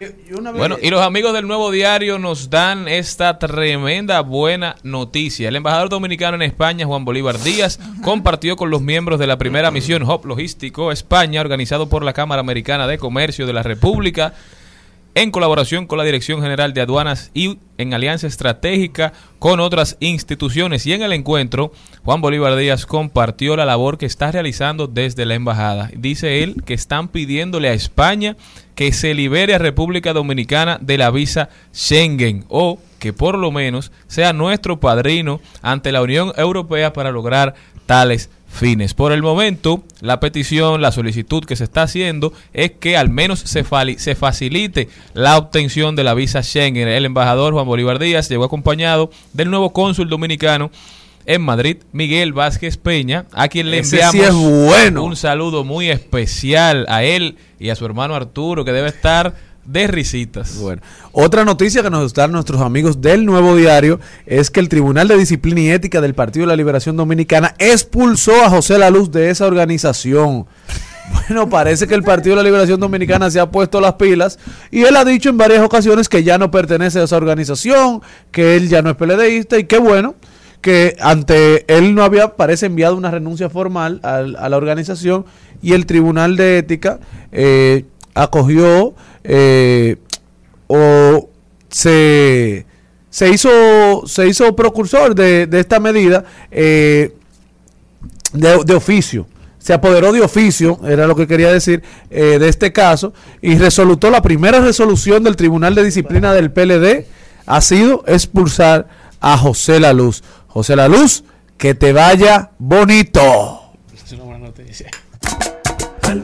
Bueno, y los amigos del Nuevo Diario nos dan esta tremenda buena noticia. El embajador dominicano en España, Juan Bolívar Díaz, compartió con los miembros de la primera misión Hop Logístico España, organizado por la Cámara Americana de Comercio de la República, en colaboración con la Dirección General de Aduanas y en alianza estratégica con otras instituciones. Y en el encuentro, Juan Bolívar Díaz compartió la labor que está realizando desde la embajada. Dice él que están pidiéndole a España que se libere a República Dominicana de la visa Schengen o que por lo menos sea nuestro padrino ante la Unión Europea para lograr tales fines. Por el momento, la petición, la solicitud que se está haciendo es que al menos se, facilite la obtención de la visa Schengen. El embajador Juan Bolívar Díaz llegó acompañado del nuevo cónsul dominicano en Madrid, Miguel Vázquez Peña, a quien le Ese enviamos sí es bueno. un saludo muy especial a él y a su hermano Arturo, que debe estar de risitas. Bueno, otra noticia que nos dan nuestros amigos del Nuevo Diario es que el Tribunal de Disciplina y Ética del Partido de la Liberación Dominicana expulsó a José La Luz de esa organización. Bueno, parece que el Partido de la Liberación Dominicana se ha puesto las pilas y él ha dicho en varias ocasiones que ya no pertenece a esa organización, que él ya no es PLDista y que bueno, que ante él no había, parece, enviado una renuncia formal al- a, la organización y el Tribunal de Ética eh, acogió eh, o se, se hizo se hizo precursor de, de esta medida eh, de, de oficio. Se apoderó de oficio, era lo que quería decir, eh, de este caso, y resolutó la primera resolución del Tribunal de Disciplina del PLD, ha sido expulsar a José La Luz. José La Luz, que te vaya bonito. Es una buena noticia. Al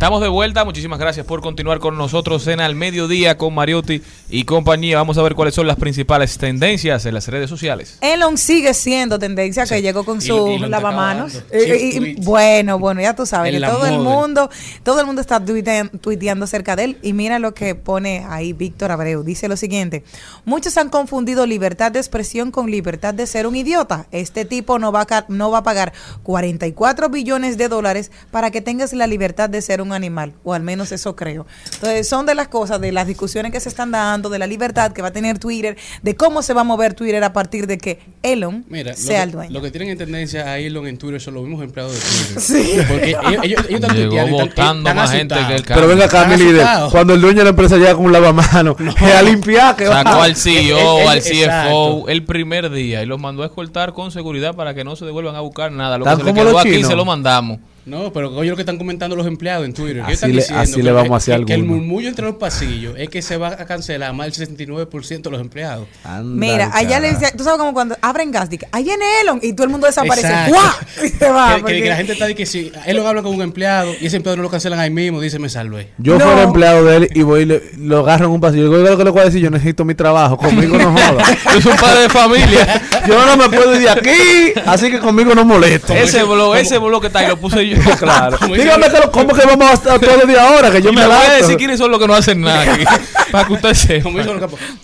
Estamos de vuelta, muchísimas gracias por continuar con nosotros en Al Mediodía con Mariotti y compañía. Vamos a ver cuáles son las principales tendencias en las redes sociales. Elon sigue siendo tendencia que llegó con su y lavamanos. Eh, Sí, y- y- tweets. bueno, bueno, ya tú sabes que todo el mundo, todo el mundo está tuitean- tuiteando cerca de él. Y mira lo que pone ahí Víctor Abreu. Dice lo siguiente: Muchos han confundido libertad de expresión con libertad de ser un idiota. Este tipo no va a, no va a pagar 44 billones de dólares para que tengas la libertad de ser un animal. O al menos eso creo. Entonces, son de las cosas, de las discusiones que se están dando, de la libertad que va a tener Twitter, de cómo se va a mover Twitter a partir de que Elon Mira, sea que, el dueño. lo que tienen en tendencia a Elon en Twitter son los mismos empleados de Twitter. Sí. Porque ellos, ellos, ellos están Llegó tuiteando votando están más gente que el Pero venga acá, mi líder, cuando el dueño de la empresa llega con un lavamanos, que a limpiar, que va. Sacó al CEO, El- el- al exacto. CFO el primer día y los mandó a escoltar con seguridad para que no se devuelvan a buscar nada. Lo que se le quedó aquí se lo mandamos. No, pero oye lo que están comentando los empleados en Twitter. que Así están le- diciendo así que le vamos a hacer que, el murmullo entre los pasillos es que se va a cancelar más del 69% de los empleados. Mira, allá le dice, tú sabes como cuando abren gas, dice, ahí viene Elon y todo el mundo desaparece. Exacto. ¡Guau! Y se va. que, que- porque- que la gente está de que si Elon habla con un empleado y ese empleado no lo cancelan ahí mismo, dice me salvé. Yo No. fuera empleado de él y voy y le- lo agarro en un pasillo. Digo, oiga lo que le voy a decir, yo necesito mi trabajo, conmigo no joda. Yo soy un padre de familia. yo no me puedo ir de aquí, así que conmigo no moleste. ese blog, ese blog que está ahí lo puse yo. Claro. Dígame que lo- cómo que vamos a estar todos de ahora, que yo y me le voy a decir quiénes son los que no hacen nada aquí, para que usted sepa.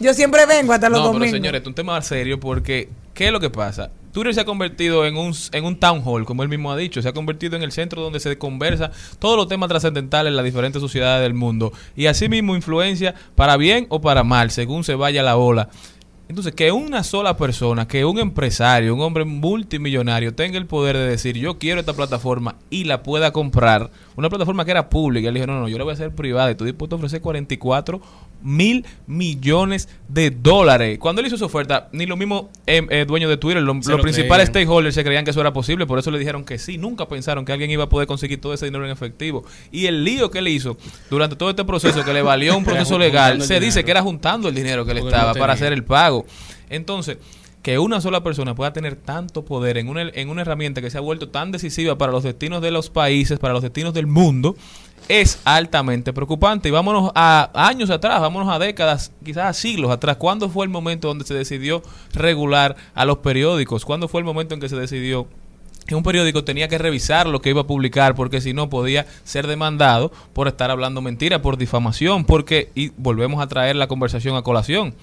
Yo siempre vengo hasta los No, pero domingos. señores, esto es un tema serio porque ¿qué es lo que pasa? Twitter se ha convertido en un, en un town hall, como él mismo ha dicho, se ha convertido en el centro donde se conversa todos los temas trascendentales en las diferentes sociedades del mundo y asimismo influencia para bien o para mal, según se vaya la ola. Entonces, que una sola persona, que un empresario, un hombre multimillonario tenga el poder de decir yo quiero esta plataforma y la pueda comprar, una plataforma que era pública, él dijo, no, no, yo la voy a hacer privada y estoy dispuesto a ofrecer 44 mil millones de dólares. Cuando él hizo su oferta, ni los mismos eh, eh, dueños de Twitter, lo- los lo principales stakeholders se creían que eso era posible, por eso le dijeron que sí, nunca pensaron que alguien iba a poder conseguir todo ese dinero en efectivo. Y el lío que él hizo durante todo este proceso, que le valió un proceso legal, se dice que era juntando el dinero que le estaba no para hacer el pago. Entonces, que una sola persona pueda tener tanto poder en una, en una herramienta que se ha vuelto tan decisiva para los destinos de los países, para los destinos del mundo, es altamente preocupante. Y vámonos a años atrás, vámonos a décadas, quizás a siglos atrás. ¿Cuándo fue el momento donde se decidió regular a los periódicos? ¿Cuándo fue el momento en que se decidió que un periódico tenía que revisar lo que iba a publicar porque si no podía ser demandado por estar hablando mentira, por difamación, porque, y volvemos a traer la conversación a colación,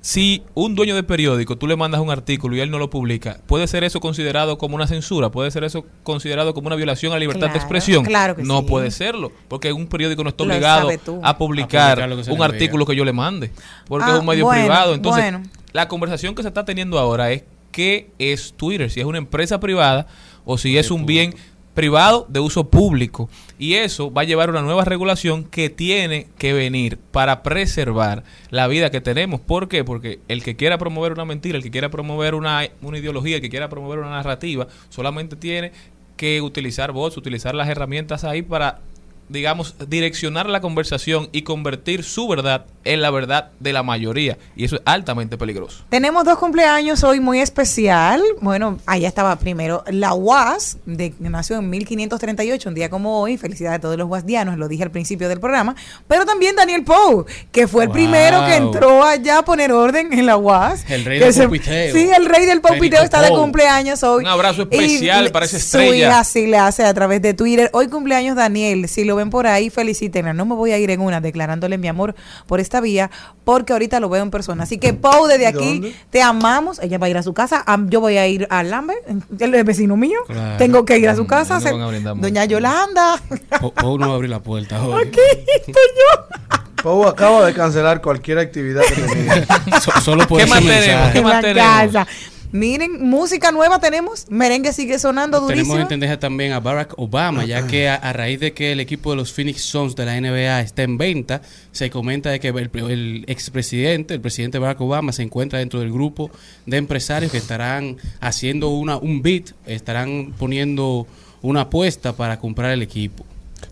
si un dueño de periódico tú le mandas un artículo y él no lo publica, ¿puede ser eso considerado como una censura? ¿Puede ser eso considerado como una violación a la libertad de expresión? claro que no sí. puede serlo, porque un periódico no está obligado a publicar un artículo que yo le mande, porque Ah, es un medio bueno, privado. Entonces, bueno. la conversación que se está teniendo ahora es qué es Twitter, si es una empresa privada o si es un bien privado de uso público. Y eso va a llevar una nueva regulación que tiene que venir para preservar la vida que tenemos. ¿Por qué? Porque el que quiera promover una mentira, el que quiera promover una, una ideología, el que quiera promover una narrativa, solamente tiene que utilizar bots, utilizar las herramientas ahí para digamos, direccionar la conversación y convertir su verdad en la verdad de la mayoría. Y eso es altamente peligroso. Tenemos dos cumpleaños hoy muy especial. Bueno, allá estaba primero la UAS, de, que nació en 1538, un día como hoy. Felicidades a todos los guasdianos, lo dije al principio del programa. Pero también Daniel Poe, que fue el Wow. primero que entró allá a poner orden en la UAS. El rey del popiteo. Sí, el rey del popiteo Federico está de cumpleaños hoy. Un abrazo Y especial le- para esa Su estrella. hija sí le hace a través de Twitter. Hoy cumpleaños Daniel. Si lo ven por ahí, felicítenla. No me voy a ir en una declarándole mi amor por esta vía, porque ahorita lo veo en persona. Así que, Pau, desde aquí ¿Dónde? te amamos. Ella va a ir a su casa. Am- Yo voy a ir al Lambert, él es vecino mío. Claro. Tengo que ir a su casa. A. Doña Yolanda. Pau no va a abrir la puerta hoy. Aquí estoy yo. Pau acaba de cancelar cualquier actividad que tenía. So- solo por ¿Qué ese más tenemos? ¿Qué en más la tenemos? casa. Miren, música nueva tenemos. Merengue sigue sonando Tenemos durísimo. en tendencia también a Barack Obama, ya que a, a raíz de que el equipo de los Phoenix Suns de la NBA está en venta, se comenta de que el, el expresidente, el presidente Barack Obama, se encuentra dentro del grupo de empresarios que estarán haciendo una, un bid, estarán poniendo una apuesta para comprar el equipo.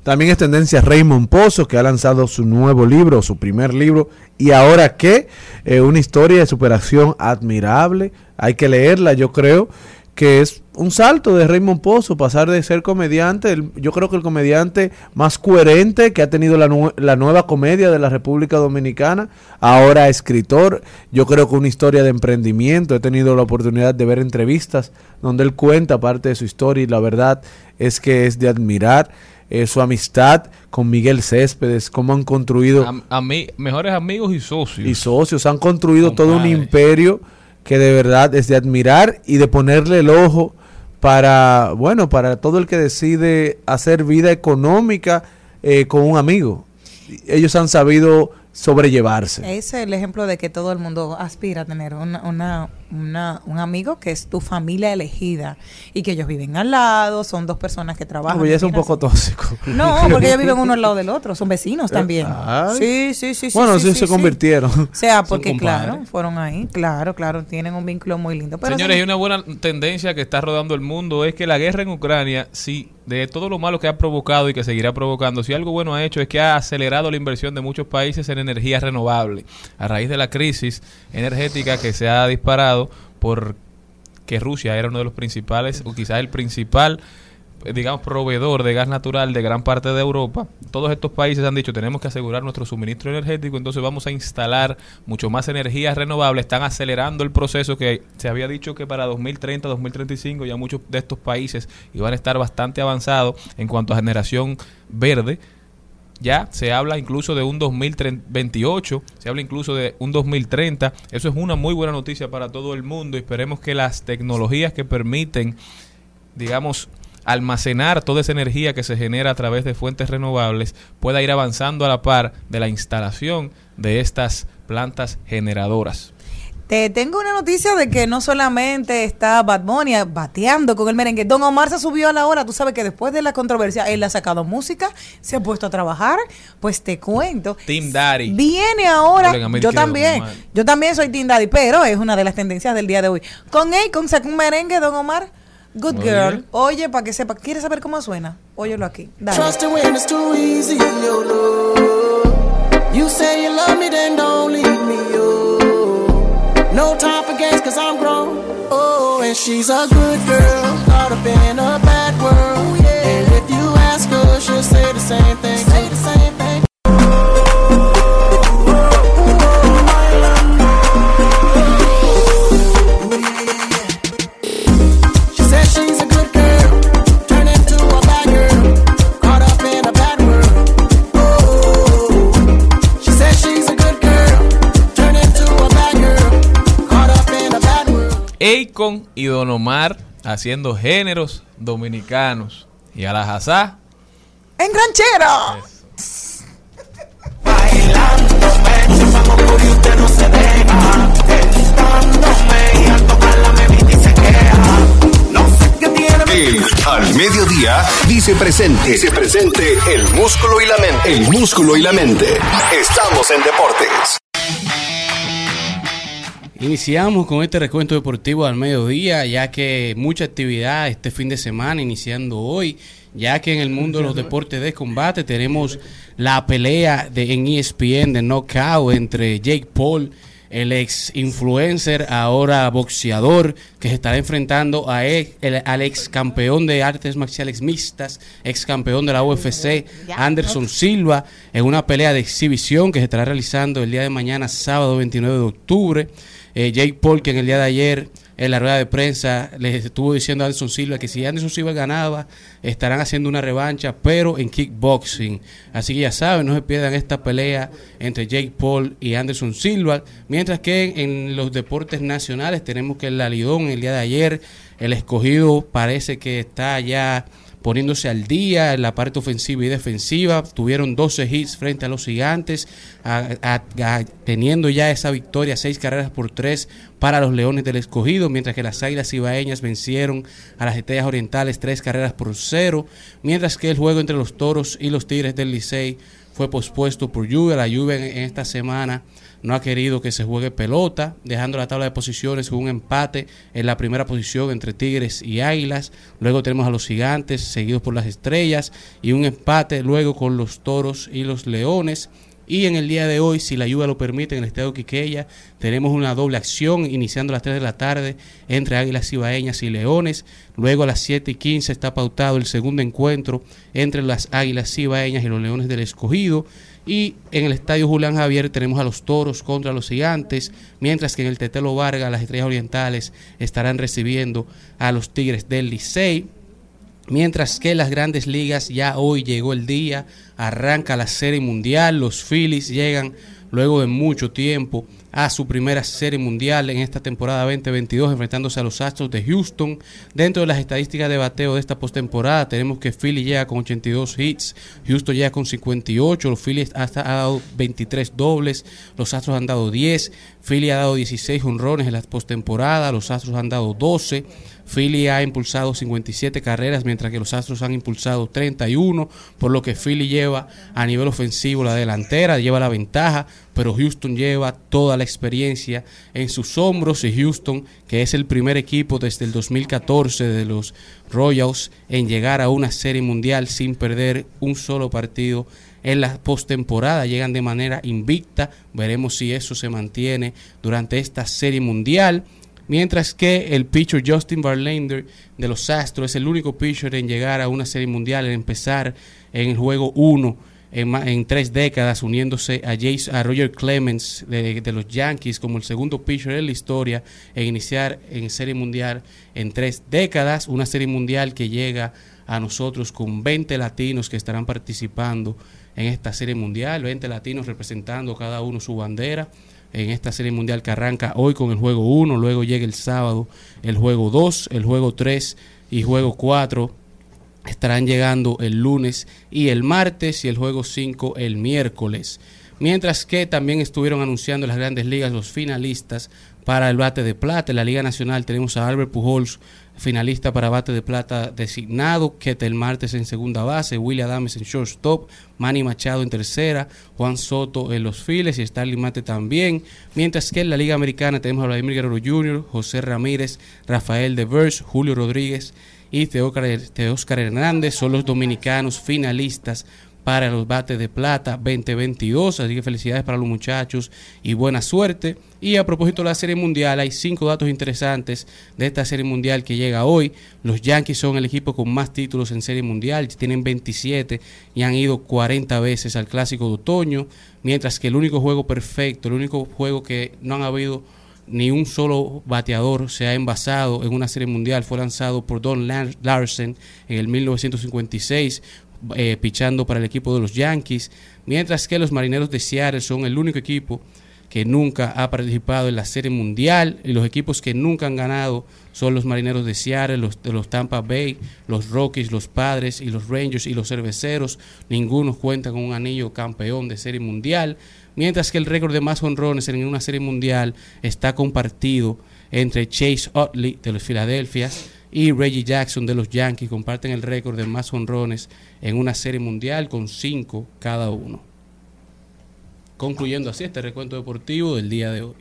También es tendencia Raymond Pozo, que ha lanzado su nuevo libro, su primer libro. Y ahora qué, Eh, una historia de superación admirable. Hay que leerla, yo creo que es un salto de Raymond Pozo, pasar de ser comediante, el- yo creo que el comediante más coherente que ha tenido la, la nueva comedia de la República Dominicana, ahora escritor, yo creo que una historia de emprendimiento, he tenido la oportunidad de ver entrevistas donde él cuenta parte de su historia y la verdad es que es de admirar eh, su amistad con Miguel Céspedes, cómo han construido Am- ami- mejores amigos y socios. y socios, han construido todo un imperio que de verdad es de admirar y de ponerle el ojo para, bueno, para todo el que decide hacer vida económica eh, con un amigo. Ellos han sabido sobrellevarse. Es el ejemplo de que todo el mundo aspira a tener una, una, una- un amigo que es tu familia elegida y que ellos viven al lado, son dos personas que trabajan. Ya es un poco tóxico. No, porque ellos viven uno al lado del otro, son vecinos también. Ay. Sí, sí, sí. sí, Bueno, sí, sí, sí, se sí. convirtieron. O sea, porque claro, fueron ahí, claro, claro, tienen un vínculo muy lindo. Pero Señores, hay una buena tendencia que está rodando el mundo, es que la guerra en Ucrania, sí, de todo lo malo que ha provocado y que seguirá provocando, si algo bueno ha hecho es que ha acelerado la inversión de muchos países en energía renovable. A raíz de la crisis energética que se ha disparado por que Rusia era uno de los principales, o quizás el principal, eh, digamos, proveedor de gas natural de gran parte de Europa, todos estos países han dicho tenemos que asegurar nuestro suministro energético, entonces vamos a instalar mucho más energías renovables, están acelerando el proceso que se había dicho que para 2030, 2035 ya muchos de estos países iban a estar bastante avanzados en cuanto a generación verde. Ya se habla incluso de un 2028, se habla incluso de un 2030. Eso es una muy buena noticia para todo el mundo. Esperemos que las tecnologías que permiten, digamos, almacenar toda esa energía que se genera a través de fuentes renovables pueda ir avanzando a la par de la instalación de estas plantas generadoras. Te tengo una noticia de que no solamente está Bad Bunny bateando con el merengue. Don Omar se subió a la hora. Tú sabes que después de la controversia él ha sacado música, se ha puesto a trabajar. Pues te cuento. Team Daddy. Viene ahora. Yo también. Yo también soy Team Daddy, pero es una de las tendencias del día de hoy. Con él, con sacó un merengue, Don Omar. Good girl. Oye, para que sepa. ¿Quieres saber cómo suena? Óyelo aquí. Dale. Trusting when it's too easy, yo, no. You say you love me, then don't leave. No time for games, cause I'm grown. Oh, and she's a good girl, caught up in a bad world. And if you ask her, she'll say the same thing. Say the same Lincoln y Don Omar haciendo géneros dominicanos. Y a la Hazá. ¡En ranchero! Bailando, y usted no se deja. Al. No sé qué tiene. El al mediodía dice presente. Dice presente el músculo y la mente. El músculo y la mente. Estamos en deportes. Iniciamos con este recuento deportivo al mediodía, ya que mucha actividad este fin de semana, iniciando hoy, ya que en el mundo de los deportes de combate tenemos la pelea de, en ESPN de knockout entre Jake Paul, el ex influencer, ahora boxeador, que se estará enfrentando a ex- el- al ex campeón de artes marciales mixtas, ex campeón de la UFC, Anderson Silva, en una pelea de exhibición que se estará realizando el día de mañana, sábado 29 de octubre. Eh, Jake Paul, que en el día de ayer en la rueda de prensa les estuvo diciendo a Anderson Silva que si Anderson Silva ganaba, estarán haciendo una revancha, pero en kickboxing. Así que ya saben, no se pierdan esta pelea entre Jake Paul y Anderson Silva. Mientras que en los deportes nacionales tenemos que el Lidón el día de ayer, el escogido parece que está ya poniéndose al día en la parte ofensiva y defensiva. Tuvieron 12 hits frente a los gigantes, teniendo ya esa victoria, seis carreras por tres para los Leones del Escogido, mientras que las Águilas Ibaeñas vencieron a las Estrellas Orientales tres carreras por cero, mientras que el juego entre los Toros y los Tigres del Licey fue pospuesto por lluvia. La lluvia en esta semana no ha querido que se juegue pelota, dejando la tabla de posiciones con un empate en la primera posición entre Tigres y Águilas. Luego tenemos a los Gigantes, seguidos por las Estrellas, y un empate luego con los Toros y los Leones. Y en el día de hoy, si la lluvia lo permite, en el estadio Quiqueya, tenemos una doble acción iniciando a las 3 de la tarde entre Águilas Ibaeñas y Leones. Luego a las 7 y 15 está pautado el segundo encuentro entre las Águilas Ibaeñas y los Leones del Escogido. Y en el estadio Julián Javier tenemos a los toros contra los gigantes, mientras que en el Tetelo Vargas las estrellas orientales estarán recibiendo a los Tigres del Licey. Mientras que las grandes ligas ya hoy llegó el día, arranca la serie mundial, los Phillies llegan luego de mucho tiempo a su primera serie mundial en esta temporada 2022 enfrentándose a los Astros de Houston. Dentro de las estadísticas de bateo de esta postemporada tenemos que Philly llega con 82 hits, Houston llega con 58, los Phillies hasta ha dado 23 dobles, los Astros han dado 10, Philly ha dado 16 honrones en la postemporada, los Astros han dado 12. Philly ha impulsado 57 carreras, mientras que los Astros han impulsado 31, por lo que Philly lleva a nivel ofensivo la delantera, lleva la ventaja, pero Houston lleva toda la experiencia en sus hombros y Houston, que es el primer equipo desde el 2014 de los Royals en llegar a una serie mundial sin perder un solo partido en la postemporada, llegan de manera invicta, veremos si eso se mantiene durante esta serie mundial. Mientras que el pitcher Justin Verlander de los Astros es el único pitcher en llegar a una serie mundial, en empezar en el juego 1 en, en tres décadas, uniéndose a, Jace, a Roger Clemens de, los Yankees como el segundo pitcher en la historia en iniciar en serie mundial en tres décadas. Una serie mundial que llega a nosotros con 20 latinos que estarán participando en esta serie mundial, 20 latinos representando cada uno su bandera en esta serie mundial que arranca hoy con el juego 1, luego llega el sábado el juego 2, el juego 3 y juego 4 estarán llegando el lunes y el martes y el juego 5 el miércoles. Mientras que también estuvieron anunciando en las grandes ligas los finalistas para el bate de plata. En la Liga Nacional tenemos a Albert Pujols, finalista para bate de plata designado, Ketel Martes en segunda base, Willie Adams en shortstop, Manny Machado en tercera, Juan Soto en los files y Starling Mate también. Mientras que en la Liga Americana tenemos a Vladimir Guerrero Jr., José Ramírez, Rafael Devers, Julio Rodríguez y Teócar- Teóscar Hernández son los dominicanos finalistas para los bates de plata 2022. Así que felicidades para los muchachos y buena suerte. Y a propósito de la Serie Mundial, hay cinco datos interesantes de esta Serie Mundial que llega hoy. Los Yankees son el equipo con más títulos en Serie Mundial, tienen 27 y han ido 40 veces al Clásico de Otoño, mientras que el único juego perfecto, el único juego que no han habido ni un solo bateador se ha envasado en una serie mundial. Fue lanzado por Don Lar- Larsen en el 1956, eh, pichando para el equipo de los Yankees, mientras que los Marineros de Seattle son el único equipo que nunca ha participado en la serie mundial y los equipos que nunca han ganado son los Marineros de Seattle, los de los Tampa Bay, los Rockies, los Padres y los Rangers y los Cerveceros. Ninguno cuenta con un anillo campeón de serie mundial, mientras que el récord de más honrones en una serie mundial está compartido entre Chase Utley de los Philadelphia y Reggie Jackson de los Yankees comparten el récord de más honrones en una serie mundial con cinco cada uno. Concluyendo así este recuento deportivo del día de hoy.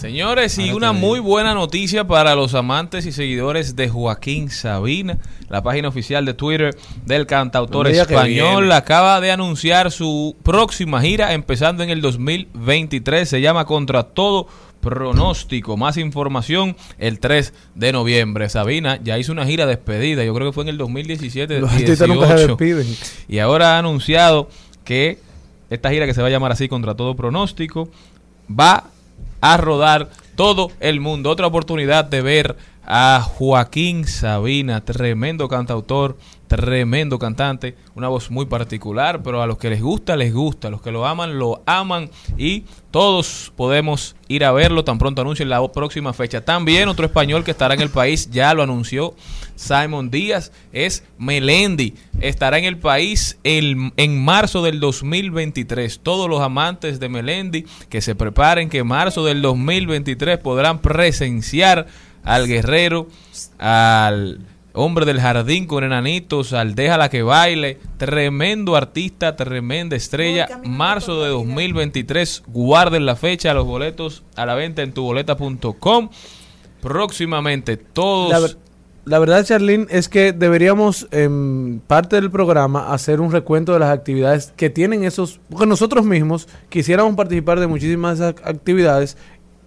Señores, y una muy buena noticia para los amantes y seguidores de Joaquín Sabina. La página oficial de Twitter del cantautor español acaba de anunciar su próxima gira empezando en el 2023. Se llama Contra Todo Pronóstico. Más información el 3 de noviembre. Sabina ya hizo una gira despedida. Yo creo que fue en el 2017. Los artistas nunca se 18. despiden. Y ahora ha anunciado que esta gira que se va a llamar así contra todo pronóstico va a rodar todo el mundo. Otra oportunidad de ver a Joaquín Sabina, tremendo cantautor, tremendo cantante, una voz muy particular, pero a los que les gusta, les gusta, a los que lo aman, lo aman y todos podemos ir a verlo tan pronto anuncien la próxima fecha. También otro español que estará en el país, ya lo anunció Simon Díaz, es Melendi. Estará en el país el- en marzo del 2023. Todos los amantes de Melendi que se preparen que en marzo del 2023 podrán presenciar al guerrero, al hombre del jardín con enanitos, al Déjala que baile, tremendo artista, tremenda estrella, marzo de 2023, guarden la fecha, los boletos a la venta en tuboleta.com. Próximamente todos... La, ver- la verdad, Charlene, es que deberíamos, en parte del programa, hacer un recuento de las actividades que tienen esos. Porque nosotros mismos quisiéramos participar de muchísimas ac- actividades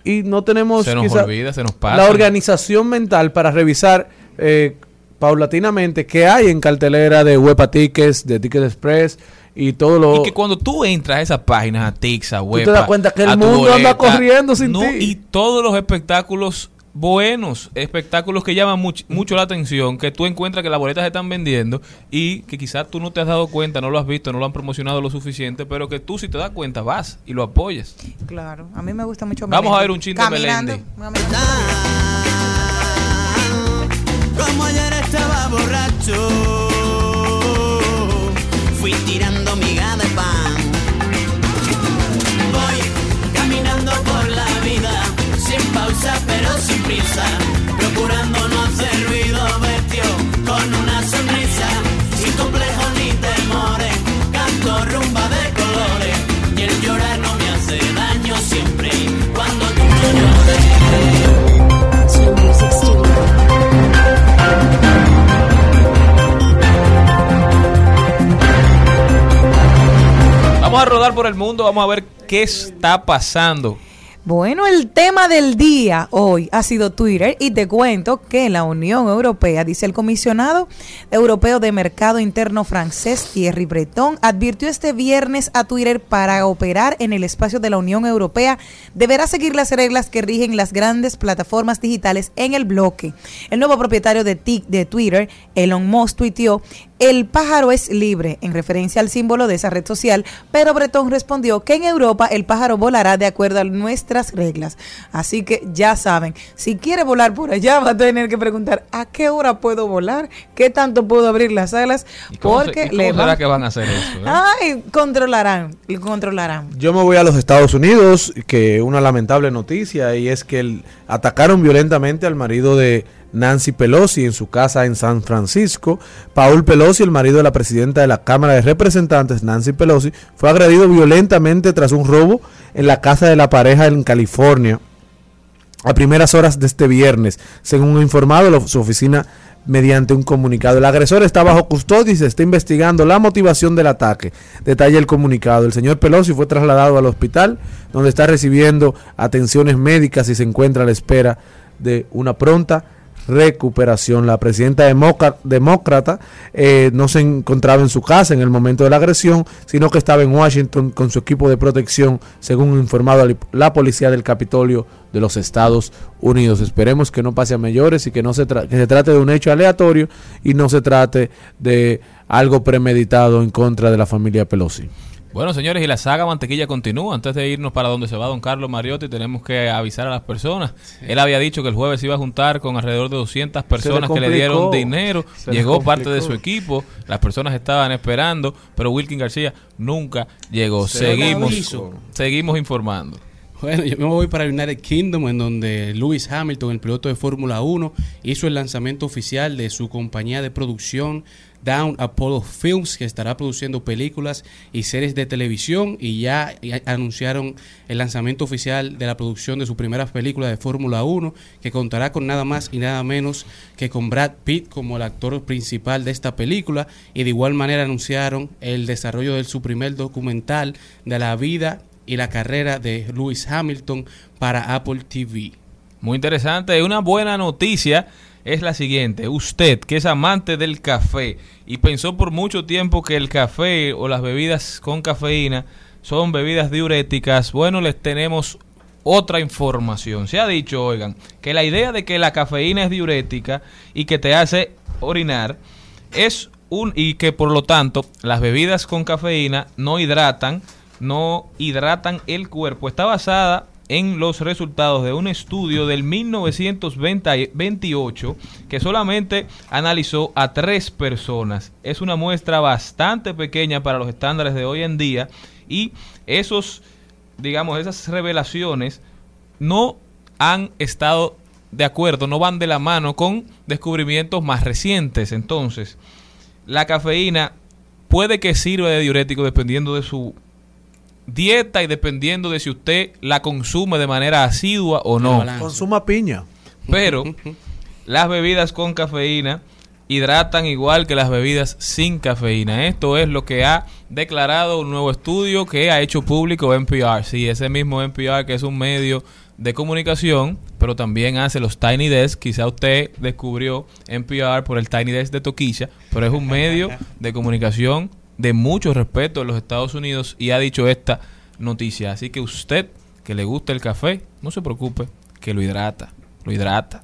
y no tenemos Se nos quizá, olvida, se nos pasa. la organización mental para revisar eh, paulatinamente qué hay en cartelera de Huepa Tickets, de Ticket Express y todo lo. Y que cuando tú entras a esas páginas, a Tix, a te Huepa, das cuenta que el mundo anda corriendo sin no, ti. Y todos los espectáculos buenos, espectáculos que llaman much- mucho la atención, que tú encuentras que las boletas se están vendiendo y que quizás tú no te has dado cuenta, no lo has visto, no lo han promocionado lo suficiente, pero que tú si te das cuenta vas y lo apoyas. Claro, a mí me gusta mucho Vamos a ver un chin de. Como ayer estaba borracho, fui tirando miga de pan. Sin prisa, procurando no hacer ruido, vestido con una sonrisa, sin complejos ni temores, canto rumba de colores, y el llorar no me hace daño siempre, cuando tú no llores. Vamos a rodar por el mundo, vamos a ver qué está pasando. Bueno, el tema del día hoy ha sido Twitter y te cuento que la Unión Europea, dice el comisionado europeo de mercado interno francés Thierry Breton, advirtió este viernes a Twitter para operar en el espacio de la Unión Europea deberá seguir las reglas que rigen las grandes plataformas digitales en el bloque. El nuevo propietario de, de Twitter, Elon Musk, tuiteó el pájaro es libre, en referencia al símbolo de esa red social, pero Breton respondió que en Europa el pájaro volará de acuerdo a nuestras reglas. Así que ya saben, si quiere volar por allá va a tener que preguntar a qué hora puedo volar, qué tanto puedo abrir las alas, ¿Cómo se- porque y cómo le será va- que van a hacer eso? eh? Ay, controlarán, controlarán. Yo me voy a los Estados Unidos, que una lamentable noticia, y es que el- atacaron violentamente al marido de Nancy Pelosi en su casa en San Francisco. Paul Pelosi, el marido de la presidenta de la Cámara de Representantes, Nancy Pelosi, fue agredido violentamente tras un robo en la casa de la pareja en California a primeras horas de este viernes, según ha informado su oficina mediante un comunicado. El agresor está bajo custodia y se está investigando la motivación del ataque. Detalla el comunicado. El señor Pelosi fue trasladado al hospital donde está recibiendo atenciones médicas y se encuentra a la espera de una pronta recuperación. La presidenta demócra- demócrata eh, no se encontraba en su casa en el momento de la agresión, sino que estaba en Washington con su equipo de protección, según informado la- policía del Capitolio de los Estados Unidos. Esperemos que no pase a mayores y que no se, que se trate de un hecho aleatorio y no se trate de algo premeditado en contra de la familia Pelosi. Bueno, señores, y la saga Mantequilla continúa. Antes de irnos para donde se va don Carlos Mariotti, tenemos que avisar a las personas. Él había dicho que el jueves se iba a juntar con alrededor de 200 personas que le dieron dinero. Se le Llegó parte de su equipo. Las personas estaban esperando, pero Wilkin García nunca llegó. Se Seguimos, seguimos informando. Bueno, yo me voy para United Kingdom, en donde Lewis Hamilton, el piloto de Fórmula 1, hizo el lanzamiento oficial de su compañía de producción Down Apollo Films, que estará produciendo películas y series de televisión, y ya anunciaron el lanzamiento oficial de la producción de su primera película de Fórmula 1, que contará con nada más y nada menos que con Brad Pitt como el actor principal de esta película, y de igual manera anunciaron el desarrollo de su primer documental de la vida y la carrera de Lewis Hamilton para Apple TV. Muy interesante. Una buena noticia es la siguiente. Usted, que es amante del café y pensó por mucho tiempo que el café o las bebidas con cafeína son bebidas diuréticas, bueno, les tenemos otra información. Se ha dicho, oigan, que la idea de que la cafeína es diurética y que te hace orinar es un y que por lo tanto las bebidas con cafeína no hidratan, no hidratan el cuerpo. Está basada en los resultados de un estudio del 1928 que solamente analizó a tres personas. Es una muestra bastante pequeña para los estándares de hoy en día y esos, digamos, esas revelaciones no han estado de acuerdo, no van de la mano con descubrimientos más recientes. Entonces, la cafeína puede que sirva de diurético dependiendo de su dieta y dependiendo de si usted la consume de manera asidua o no. Consuma piña. Pero las bebidas con cafeína hidratan igual que las bebidas sin cafeína. Esto es lo que ha declarado un nuevo estudio que ha hecho público NPR. Sí, ese mismo NPR que es un medio de comunicación, pero también hace los Tiny Desk. Quizá usted descubrió NPR por el Tiny Desk de Toquilla, pero es un medio de comunicación de mucho respeto en los Estados Unidos y ha dicho esta noticia. Así que usted que le gusta el café, no se preocupe, que lo hidrata, lo hidrata.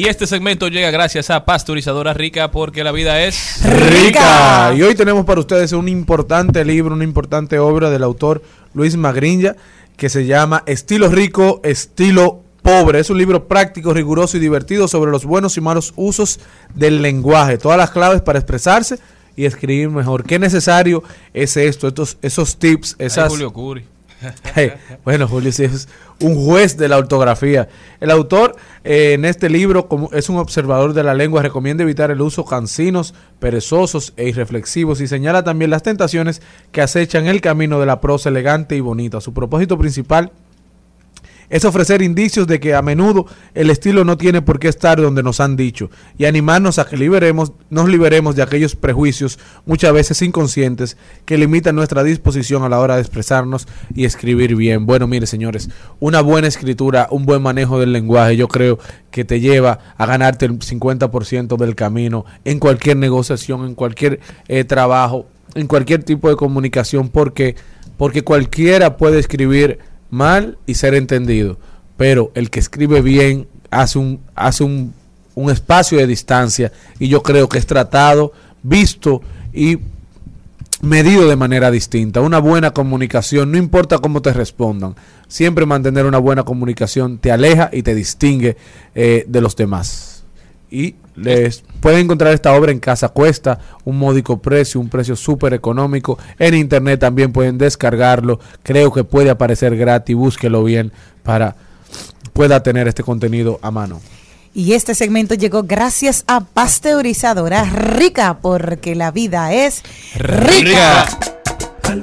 Y este segmento llega gracias a Pasteurizadora Rica porque la vida es rica. Y hoy tenemos para ustedes un importante libro, una importante obra del autor Luis Magriña que se llama Estilo Rico, Estilo Pobre. Es un libro práctico, riguroso y divertido sobre los buenos y malos usos del lenguaje. Todas las claves para expresarse y escribir mejor. ¿Qué necesario es esto? Estos, esos tips, Ay, esas... Julio Curi. Bueno, Julio sí es un juez de la ortografía. El autor eh, en este libro como es un observador de la lengua, recomienda evitar el uso cansinos, perezosos e irreflexivos y señala también las tentaciones que acechan el camino de la prosa elegante y bonita. Su propósito principal ofrecer indicios de que a menudo el estilo no tiene por qué estar donde nos han dicho y animarnos a que liberemos, nos liberemos de aquellos prejuicios, muchas veces inconscientes, que limitan nuestra disposición a la hora de expresarnos y escribir bien. Bueno, mire señores, una buena escritura, un buen manejo del lenguaje, yo creo que te lleva a ganarte el 50% del camino en cualquier negociación, en cualquier eh, trabajo, en cualquier tipo de comunicación, porque, porque cualquiera puede escribir mal y ser entendido. Pero el que escribe bien hace un, hace un, un espacio de distancia y yo creo que es tratado, visto y medido de manera distinta. Una buena comunicación, no importa cómo te respondan, siempre mantener una buena comunicación te aleja y te distingue eh, de los demás. Y les pueden encontrar esta obra en casa, cuesta un módico precio, un precio súper económico. En internet también pueden descargarlo. Creo que puede aparecer gratis, búsquelo bien para pueda tener este contenido a mano. Y este segmento llegó gracias a Pasteurizadora Rica, porque la vida es rica. Al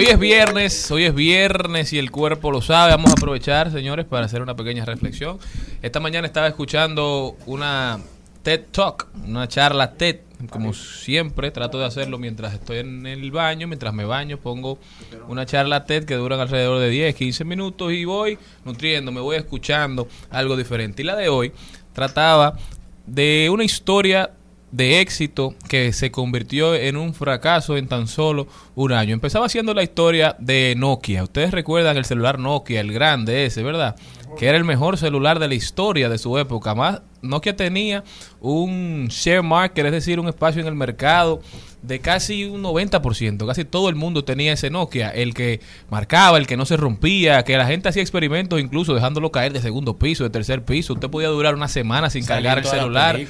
Hoy es viernes, hoy es viernes y el cuerpo lo sabe. Vamos a aprovechar, señores, para hacer una pequeña reflexión. Esta mañana estaba escuchando una TED Talk, una charla TED. Como siempre, trato de hacerlo mientras estoy en el baño, mientras me baño, pongo una charla TED que duran alrededor de 10, 15 minutos y voy nutriendo, me voy escuchando algo diferente. Y la de hoy trataba de una historia de éxito que se convirtió en un fracaso en tan solo un año. Empezaba siendo la historia de Nokia. Ustedes recuerdan el celular Nokia, el grande ese, ¿verdad? Que era el mejor celular de la historia de su época. Más Nokia tenía un share market, es decir, un espacio en el mercado de casi un 90%. Casi todo el mundo tenía ese Nokia, el que marcaba, el que no se rompía, que la gente hacía experimentos incluso dejándolo caer de segundo piso, de tercer piso. Usted podía durar una semana sin Salió cargar el celular.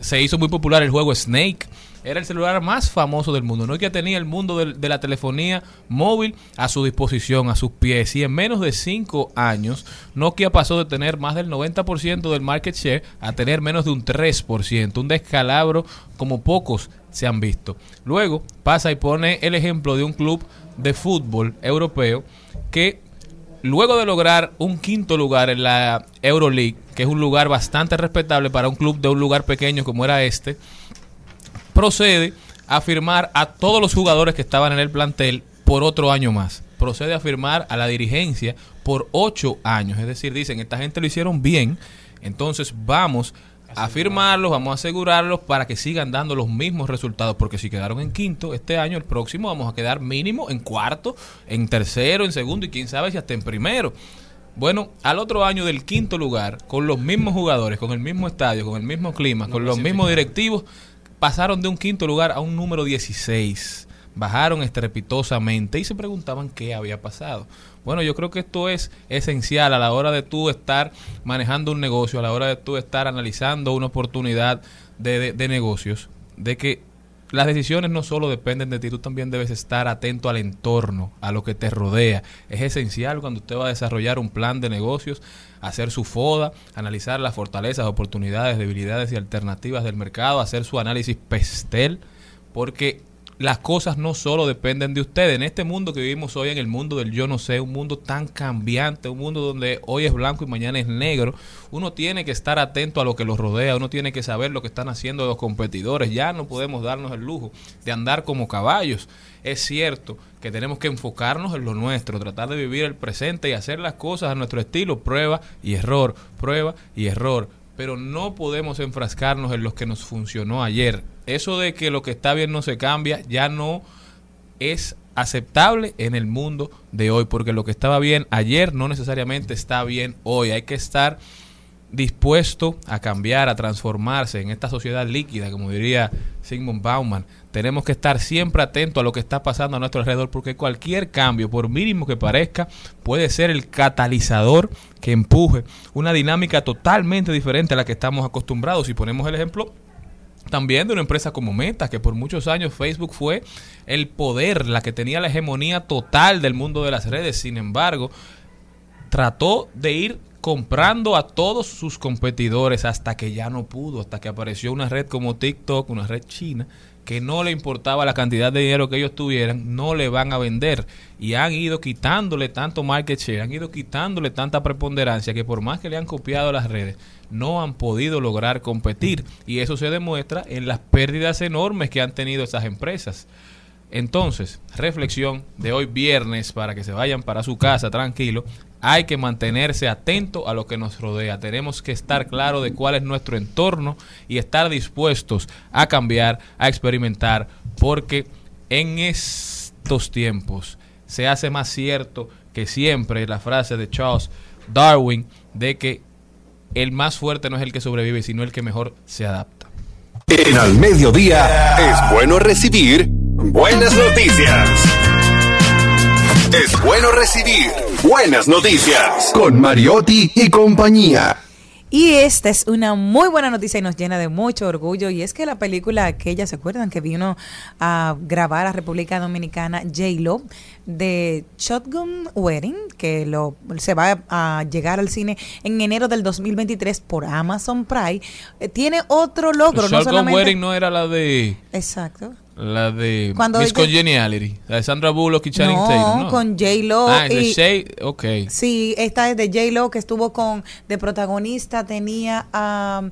Se hizo muy popular el juego Snake. Era el celular más famoso del mundo. Nokia tenía el mundo del- de, la telefonía móvil a su disposición, a sus pies. Y en menos de 5 años, Nokia pasó de tener más del 90% del market share a tener menos de un 3%. Un descalabro como pocos se han visto. Luego pasa y pone el ejemplo de un club de fútbol europeo que luego de lograr un quinto lugar en la Euroleague, que es un lugar bastante respetable para un club de un lugar pequeño como era este, procede a firmar a todos los jugadores que estaban en el plantel por otro año más. Procede a firmar a la dirigencia por ocho años. Es decir, dicen, esta gente lo hicieron bien, entonces vamos a firmarlos, vamos a asegurarlos para que sigan dando los mismos resultados, porque si quedaron en quinto, este año, el próximo, vamos a quedar mínimo en cuarto, en tercero, en segundo y quién sabe si hasta en primero. Bueno, al otro año del quinto lugar, con los mismos jugadores, con el mismo estadio, con el mismo clima, con los mismos directivos, pasaron de un quinto lugar a un número 16. Bajaron estrepitosamente y se preguntaban qué había pasado. Bueno, yo creo que esto es esencial a la hora de tú estar manejando un negocio, a la hora de tú estar analizando una oportunidad de, de- de negocios, de que las decisiones no solo dependen de ti, tú también debes estar atento al entorno, a lo que te rodea. Es esencial cuando usted va a desarrollar un plan de negocios, hacer su FODA, analizar las fortalezas, oportunidades, debilidades y alternativas del mercado, hacer su análisis PESTEL, porque las cosas no solo dependen de usted. En este mundo que vivimos hoy, en el mundo del yo no sé, un mundo tan cambiante, un mundo donde hoy es blanco y mañana es negro, uno tiene que estar atento a lo que los rodea, uno tiene que saber lo que están haciendo los competidores. Ya no podemos darnos el lujo de andar como caballos. Es cierto que tenemos que enfocarnos en lo nuestro, tratar de vivir el presente y hacer las cosas a nuestro estilo, prueba y error, prueba y error pero no podemos enfrascarnos en lo que nos funcionó ayer. Eso de que lo que está bien no se cambia ya no es aceptable en el mundo de hoy, porque lo que estaba bien ayer no necesariamente está bien hoy. Hay que estar dispuesto a cambiar, a transformarse en esta sociedad líquida, como diría Sigmund Bauman. Tenemos que estar siempre atentos a lo que está pasando a nuestro alrededor, porque cualquier cambio, por mínimo que parezca, puede ser el catalizador que empuje una dinámica totalmente diferente a la que estamos acostumbrados. Si ponemos el ejemplo también de una empresa como Meta, que por muchos años Facebook fue el poder, la que tenía la hegemonía total del mundo de las redes. Sin embargo, trató de ir comprando a todos sus competidores hasta que ya no pudo, hasta que apareció una red como TikTok, una red china, que no le importaba la cantidad de dinero que ellos tuvieran, no le van a vender. Y han ido quitándole tanto market share, han ido quitándole tanta preponderancia que por más que le han copiado las redes, no han podido lograr competir. Y eso se demuestra en las pérdidas enormes que han tenido esas empresas. Entonces, reflexión de hoy viernes para que se vayan para su casa tranquilo. Hay que mantenerse atento a lo que nos rodea. Tenemos que estar claro de cuál es nuestro entorno y estar dispuestos a cambiar, a experimentar, porque en estos tiempos se hace más cierto que siempre la frase de Charles Darwin de que el más fuerte no es el que sobrevive, sino el que mejor se adapta. En al mediodía es bueno recibir buenas noticias. Es bueno recibir buenas noticias con Mariotti y compañía. Y esta es una muy buena noticia y nos llena de mucho orgullo. Y es que la película aquella, ¿se acuerdan? Que vino a grabar a República Dominicana J-Lo de Shotgun Wedding, que lo, se va a llegar al cine en enero del 2023 por Amazon Prime, eh, tiene otro logro. no Shotgun solamente- Wedding no era la de Exacto. La de Cuando Miss ella- Congeniality, la de Sandra Bullock y Channing No, Tatum, ¿no? con J-Lo Ah, es de y- Shay, ok. Sí, esta es de J-Lo que estuvo con de protagonista tenía a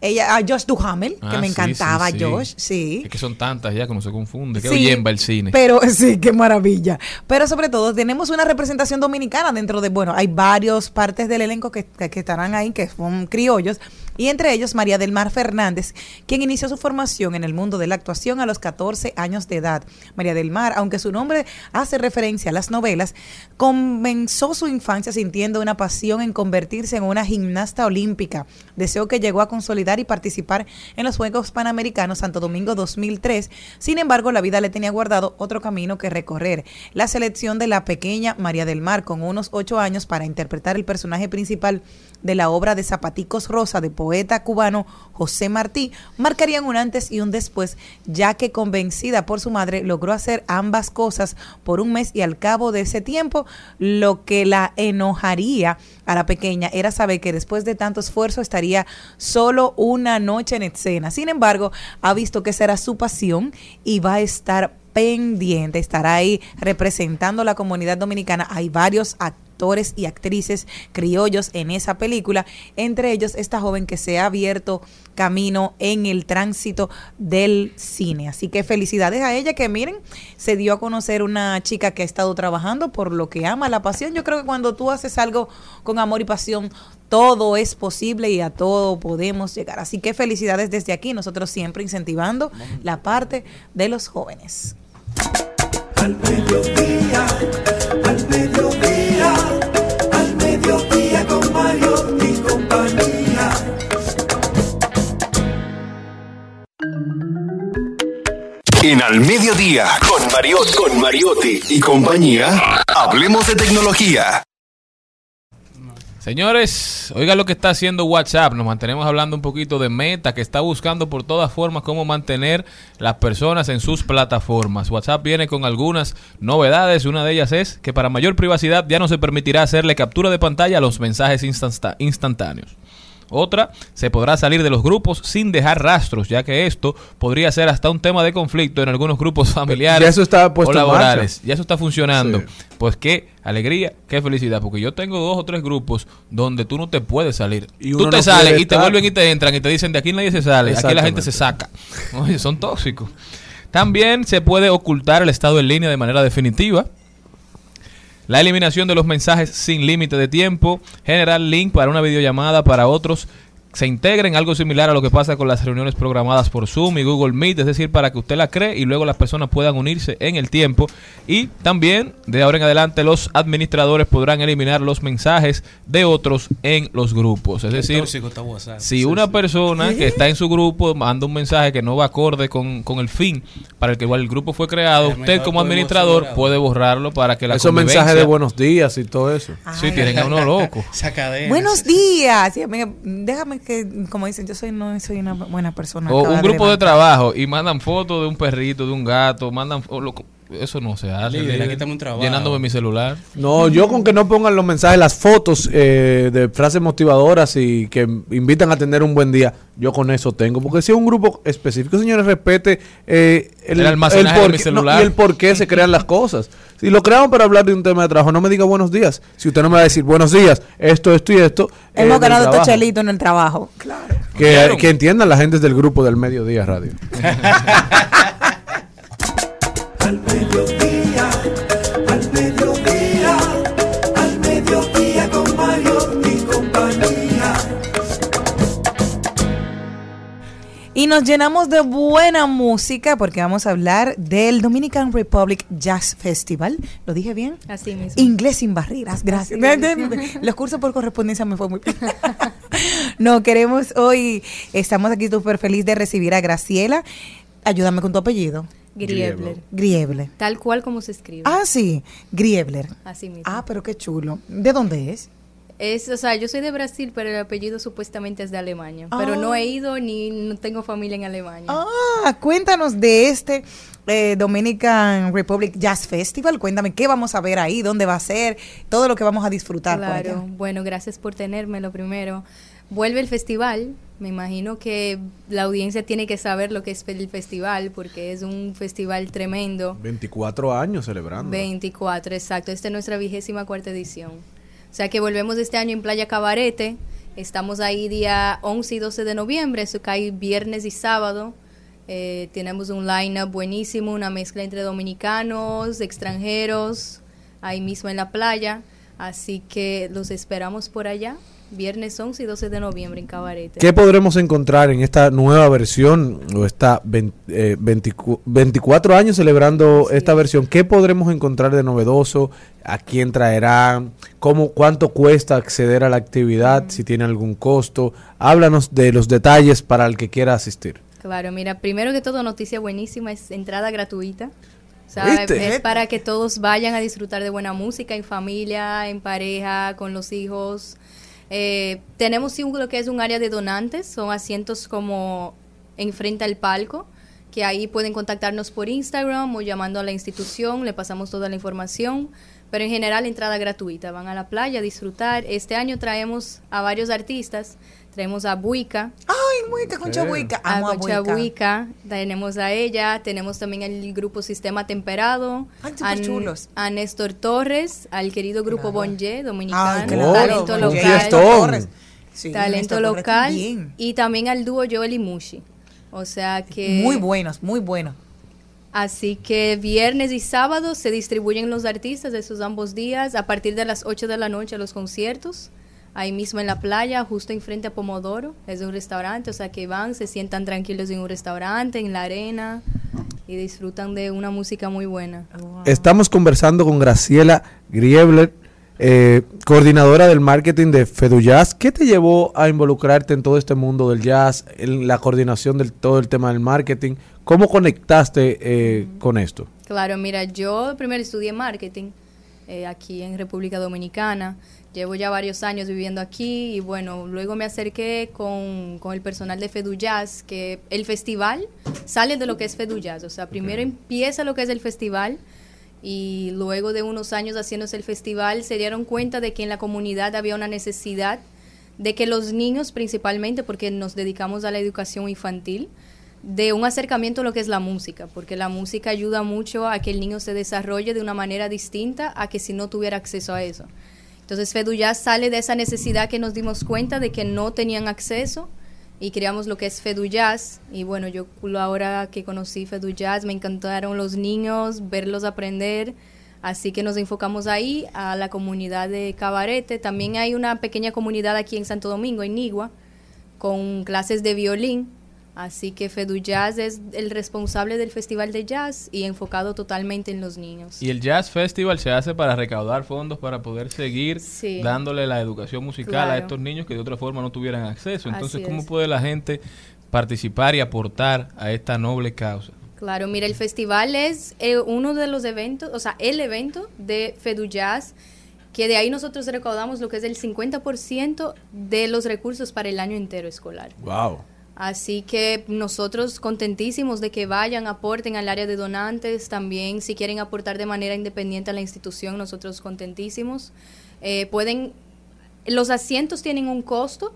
ella a Josh Duhamel, que Ah, me encantaba sí, sí. Josh, sí. Es que son tantas ya que no se confunde. Que Sí, va el cine. Pero sí, qué maravilla. Pero sobre todo tenemos una representación dominicana dentro de, bueno, hay varios partes del elenco que, que- que estarán ahí, que son criollos, y entre ellos María del Mar Fernández, quien inició su formación en el mundo de la actuación a los 14 años de edad. María del Mar, aunque su nombre hace referencia a las novelas, comenzó su infancia sintiendo una pasión en convertirse en una gimnasta olímpica, deseo que llegó a consolidar y participar en los Juegos Panamericanos Santo Domingo 2003. Sin embargo, la vida le tenía guardado otro camino que recorrer, la selección de la pequeña María del Mar con unos ocho años para interpretar el personaje principal de la obra de Zapaticos Rosa de poeta cubano José Martí marcarían un antes y un después, ya que convencida por su madre logró hacer ambas cosas por un mes y al cabo de ese tiempo lo que la enojaría a la pequeña era saber que después de tanto esfuerzo estaría solo una noche en escena. Sin embargo, ha visto que será su pasión y va a estar pendiente, estará ahí representando a la comunidad dominicana. Hay varios actores y actrices criollos en esa película, entre ellos esta joven que se ha abierto camino en el tránsito del cine. Así que felicidades a ella que miren, se dio a conocer una chica que ha estado trabajando por lo que ama la pasión. Yo creo que cuando tú haces algo con amor y pasión, todo es posible y a todo podemos llegar. Así que felicidades desde aquí, nosotros siempre incentivando la parte de los jóvenes. En Al Mediodía, con Mariot, con Mariotti y compañía, hablemos de tecnología. Señores, oigan lo que está haciendo WhatsApp. Nos mantenemos hablando un poquito de Meta, que está buscando por todas formas cómo mantener las personas en sus plataformas. WhatsApp viene con algunas novedades. Una de ellas es que para mayor privacidad ya no se permitirá hacerle captura de pantalla a los mensajes instantá- instantáneos. Otra, se podrá salir de los grupos sin dejar rastros, ya que esto podría ser hasta un tema de conflicto en algunos grupos familiares Ya eso está puesto o laborales. Ya eso está funcionando. Sí. Pues qué alegría, qué felicidad, porque yo tengo dos o tres grupos donde tú no te puedes salir. Y tú te no sales y te vuelven y te entran y te dicen de aquí nadie se sale, aquí la gente se saca. Oye, son tóxicos. También se puede ocultar el estado en línea de manera definitiva. La eliminación de los mensajes sin límite de tiempo, generar link para una videollamada para otros se integren algo similar a lo que pasa con las reuniones programadas por Zoom y Google Meet, es decir, para que usted la cree y luego las personas puedan unirse en el tiempo. Y también, de ahora en adelante, los administradores podrán eliminar los mensajes de otros en los grupos. Es decir, si una persona que está en su grupo manda un mensaje que no va acorde con, con el fin para el que igual el grupo fue creado, usted como administrador puede borrarlo para que la Esos mensajes de buenos días y todo eso. Sí, tienen a uno loco. Buenos días. Déjame que, como dicen, yo soy no soy una buena persona. O un grupo de trabajo y mandan fotos de un perrito, de un gato, mandan fo- lo- eso no se hace. Líder, líder. quítame un trabajo. Llenándome mi celular. No, yo con que no pongan los mensajes, las fotos eh, de frases motivadoras y que invitan a tener un buen día, yo con eso tengo. Porque si es un grupo específico, señores, respete eh, El almacenaje de por mi qué- celular. y el por qué se crean las cosas. Si lo creamos para hablar de un tema de trabajo, no me diga buenos días. Si usted no me va a decir buenos días, esto, esto y esto. eh, Hemos ganado estos chelitos en el trabajo. Claro. Que, que entiendan la gente del grupo del Mediodía Radio. Al mediodía, al mediodía, al mediodía con Mario y compañía. Y nos llenamos de buena música porque vamos a hablar del Dominican Republic Jazz Festival. ¿Lo dije bien? Así mismo. Inglés sin barreras, gracias. Los cursos por correspondencia me fue muy bien. No, queremos hoy, estamos aquí súper feliz de recibir a Graciela. Ayúdame con tu apellido. Griebler. Griebler. Tal cual como se escribe. Ah, sí, Griebler. Así mismo. Ah, pero qué chulo. ¿De dónde es? Es, o sea, yo soy de Brasil, pero el apellido supuestamente es de Alemania. Pero Ah. no he ido ni no tengo familia en Alemania. Ah, cuéntanos de este eh, Dominican Republic Jazz Festival. Cuéntame qué vamos a ver ahí, dónde va a ser, todo lo que vamos a disfrutar por Claro, allá. bueno, gracias por tenerme lo primero. Vuelve el festival, me imagino que la audiencia tiene que saber lo que es el festival porque es un festival tremendo. 24 años celebrando. 24, exacto. Esta es nuestra vigésima cuarta edición. O sea que volvemos este año en Playa Cabarete. Estamos ahí día 11 y 12 de noviembre. Eso cae viernes y sábado. Eh, tenemos un line-up buenísimo, una mezcla entre dominicanos, extranjeros, ahí mismo en la playa. Así que los esperamos por allá. Viernes 11 y 12 de noviembre en Cabarete. ¿Qué podremos encontrar en esta nueva versión o esta 20, eh, 24, 24 años celebrando esta versión? ¿Qué podremos encontrar de novedoso? ¿A quién traerán? ¿Cómo, ¿Cuánto cuesta acceder a la actividad? Si tiene algún costo. Háblanos de los detalles para el que quiera asistir. Claro, mira, primero que todo, noticia buenísima, es entrada gratuita. O sea, es para que todos vayan a disfrutar de buena música en familia, en pareja, con los hijos. Eh, tenemos sí lo que es un área de donantes, son asientos como enfrente al palco, que ahí pueden contactarnos por Instagram o llamando a la institución, le pasamos toda la información. Pero en general, entrada gratuita. Van a la playa a disfrutar. Este año traemos a varios artistas. Traemos a Buica. Ay, Buica, Concha Buica. A Amo a Concha Buica. Buica. Tenemos a ella. Tenemos también el grupo Sistema Temperado. Ay, súper a, chulos. a Néstor Torres. Al querido grupo Bonje, dominicano. Ay, claro, talento local. Sí, talento Néstor Torres local. también. Y también al dúo Joel y Mushi. O sea que... Muy buenos, muy buenos. Así que viernes y sábado se distribuyen los artistas de esos ambos días a partir de las 8 de la noche los conciertos. Ahí mismo en la playa, justo enfrente a Pomodoro, es un restaurante, o sea que van, se sientan tranquilos en un restaurante, en la arena y disfrutan de una música muy buena. Estamos conversando con Graciela Griebler, eh, coordinadora del marketing de Fedujazz. ¿Qué te llevó a involucrarte en todo este mundo del jazz, en la coordinación del todo el tema del marketing? ¿Cómo conectaste eh, con esto? Claro, mira, yo primero estudié marketing eh, aquí en República Dominicana. Llevo ya varios años viviendo aquí y bueno, luego me acerqué con, con el personal de Fedujazz, que el festival sale de lo que es Fedujazz. O sea, primero empieza lo que es el festival y luego de unos años haciéndose el festival se dieron cuenta de que en la comunidad había una necesidad de que los niños principalmente, porque nos dedicamos a la educación infantil, de un acercamiento a lo que es la música, porque la música ayuda mucho a que el niño se desarrolle de una manera distinta a que si no tuviera acceso a eso. Entonces Fedujazz sale de esa necesidad que nos dimos cuenta de que no tenían acceso y creamos lo que es Fedujazz y bueno, yo ahora que conocí Fedujazz me encantaron los niños, verlos aprender, así que nos enfocamos ahí a la comunidad de Cabarete, también hay una pequeña comunidad aquí en Santo Domingo, en Nigua, con clases de violín, Así que Fedu Jazz es el responsable del festival de jazz y enfocado totalmente en los niños. Y el Jazz Festival se hace para recaudar fondos para poder seguir Sí. dándole la educación musical a estos niños que de otra forma no tuvieran acceso. Entonces, ¿cómo puede la gente participar y aportar a esta noble causa? Claro, mira, el festival es eh, uno de los eventos, o sea, el evento de Fedu Jazz, que de ahí nosotros recaudamos lo que es el 50% de los recursos para el año entero escolar. Wow. Así que nosotros contentísimos de que vayan, aporten al área de donantes, también si quieren aportar de manera independiente a la institución, nosotros contentísimos. Eh, pueden, los asientos tienen un costo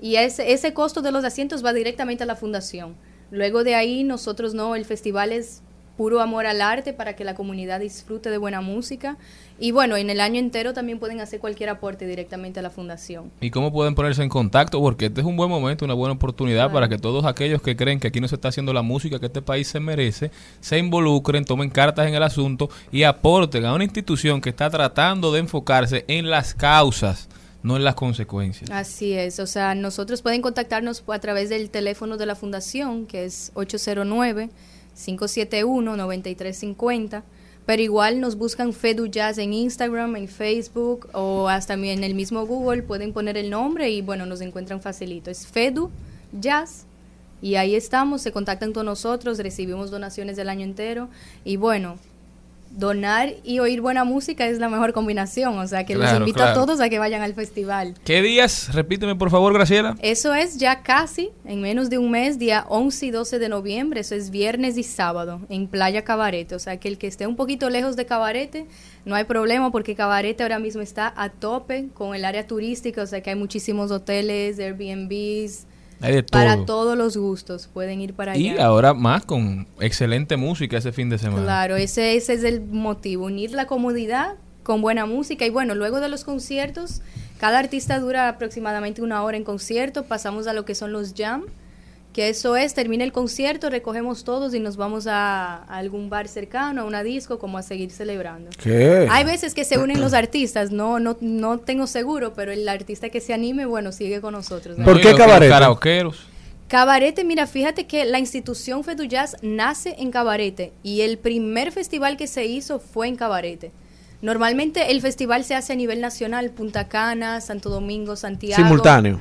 y ese, ese costo de los asientos va directamente a la fundación. Luego de ahí nosotros no, el festival es puro amor al arte para que la comunidad disfrute de buena música y bueno, en el año entero también pueden hacer cualquier aporte directamente a la fundación. ¿Y cómo pueden ponerse en contacto? Porque este es un buen momento, una buena oportunidad para que todos aquellos que creen que aquí no se está haciendo la música que este país se merece, se involucren, tomen cartas en el asunto y aporten a una institución que está tratando de enfocarse en las causas, no en las consecuencias. Así es, o sea, nosotros pueden contactarnos a través del teléfono de la fundación, que es 809-571-9350, pero igual nos buscan Fedu Jazz en Instagram, en Facebook o hasta en el mismo Google, pueden poner el nombre y bueno, nos encuentran facilito. Es Fedu Jazz y ahí estamos, se contactan con nosotros, recibimos donaciones del año entero y bueno, donar y oír buena música es la mejor combinación. O sea, que los Claro, invito a todos a que vayan al festival. ¿Qué días? Repíteme por favor, Graciela. Eso es ya casi, en menos de un mes, día 11 y 12 de noviembre. Eso es viernes y sábado en Playa Cabarete. O sea, que el que esté un poquito lejos de Cabarete, no hay problema porque Cabarete ahora mismo está a tope con el área turística. O sea, que hay muchísimos hoteles, Airbnbs, Hay de para todo. todos los gustos. Pueden ir para Y allá. ahora más con excelente música ese fin de semana. Claro, ese, ese es el motivo, unir la comodidad con buena música. Y bueno, luego de los conciertos, cada artista dura aproximadamente una hora en concierto, pasamos a lo que son los jam, que eso es, termina el concierto, recogemos todos y nos vamos a, a algún bar cercano, a una disco, como a seguir celebrando. ¿Qué? Hay veces que se unen los artistas, no, no, no tengo seguro, pero el artista que se anime, bueno, sigue con nosotros. ¿no? ¿Por qué cabaret? karaokeros. Cabarete, mira, fíjate que la institución Fedu Jazz nace en Cabarete y el primer festival que se hizo fue en Cabarete. Normalmente el festival se hace a nivel nacional, Punta Cana, Santo Domingo, Santiago. Simultáneo.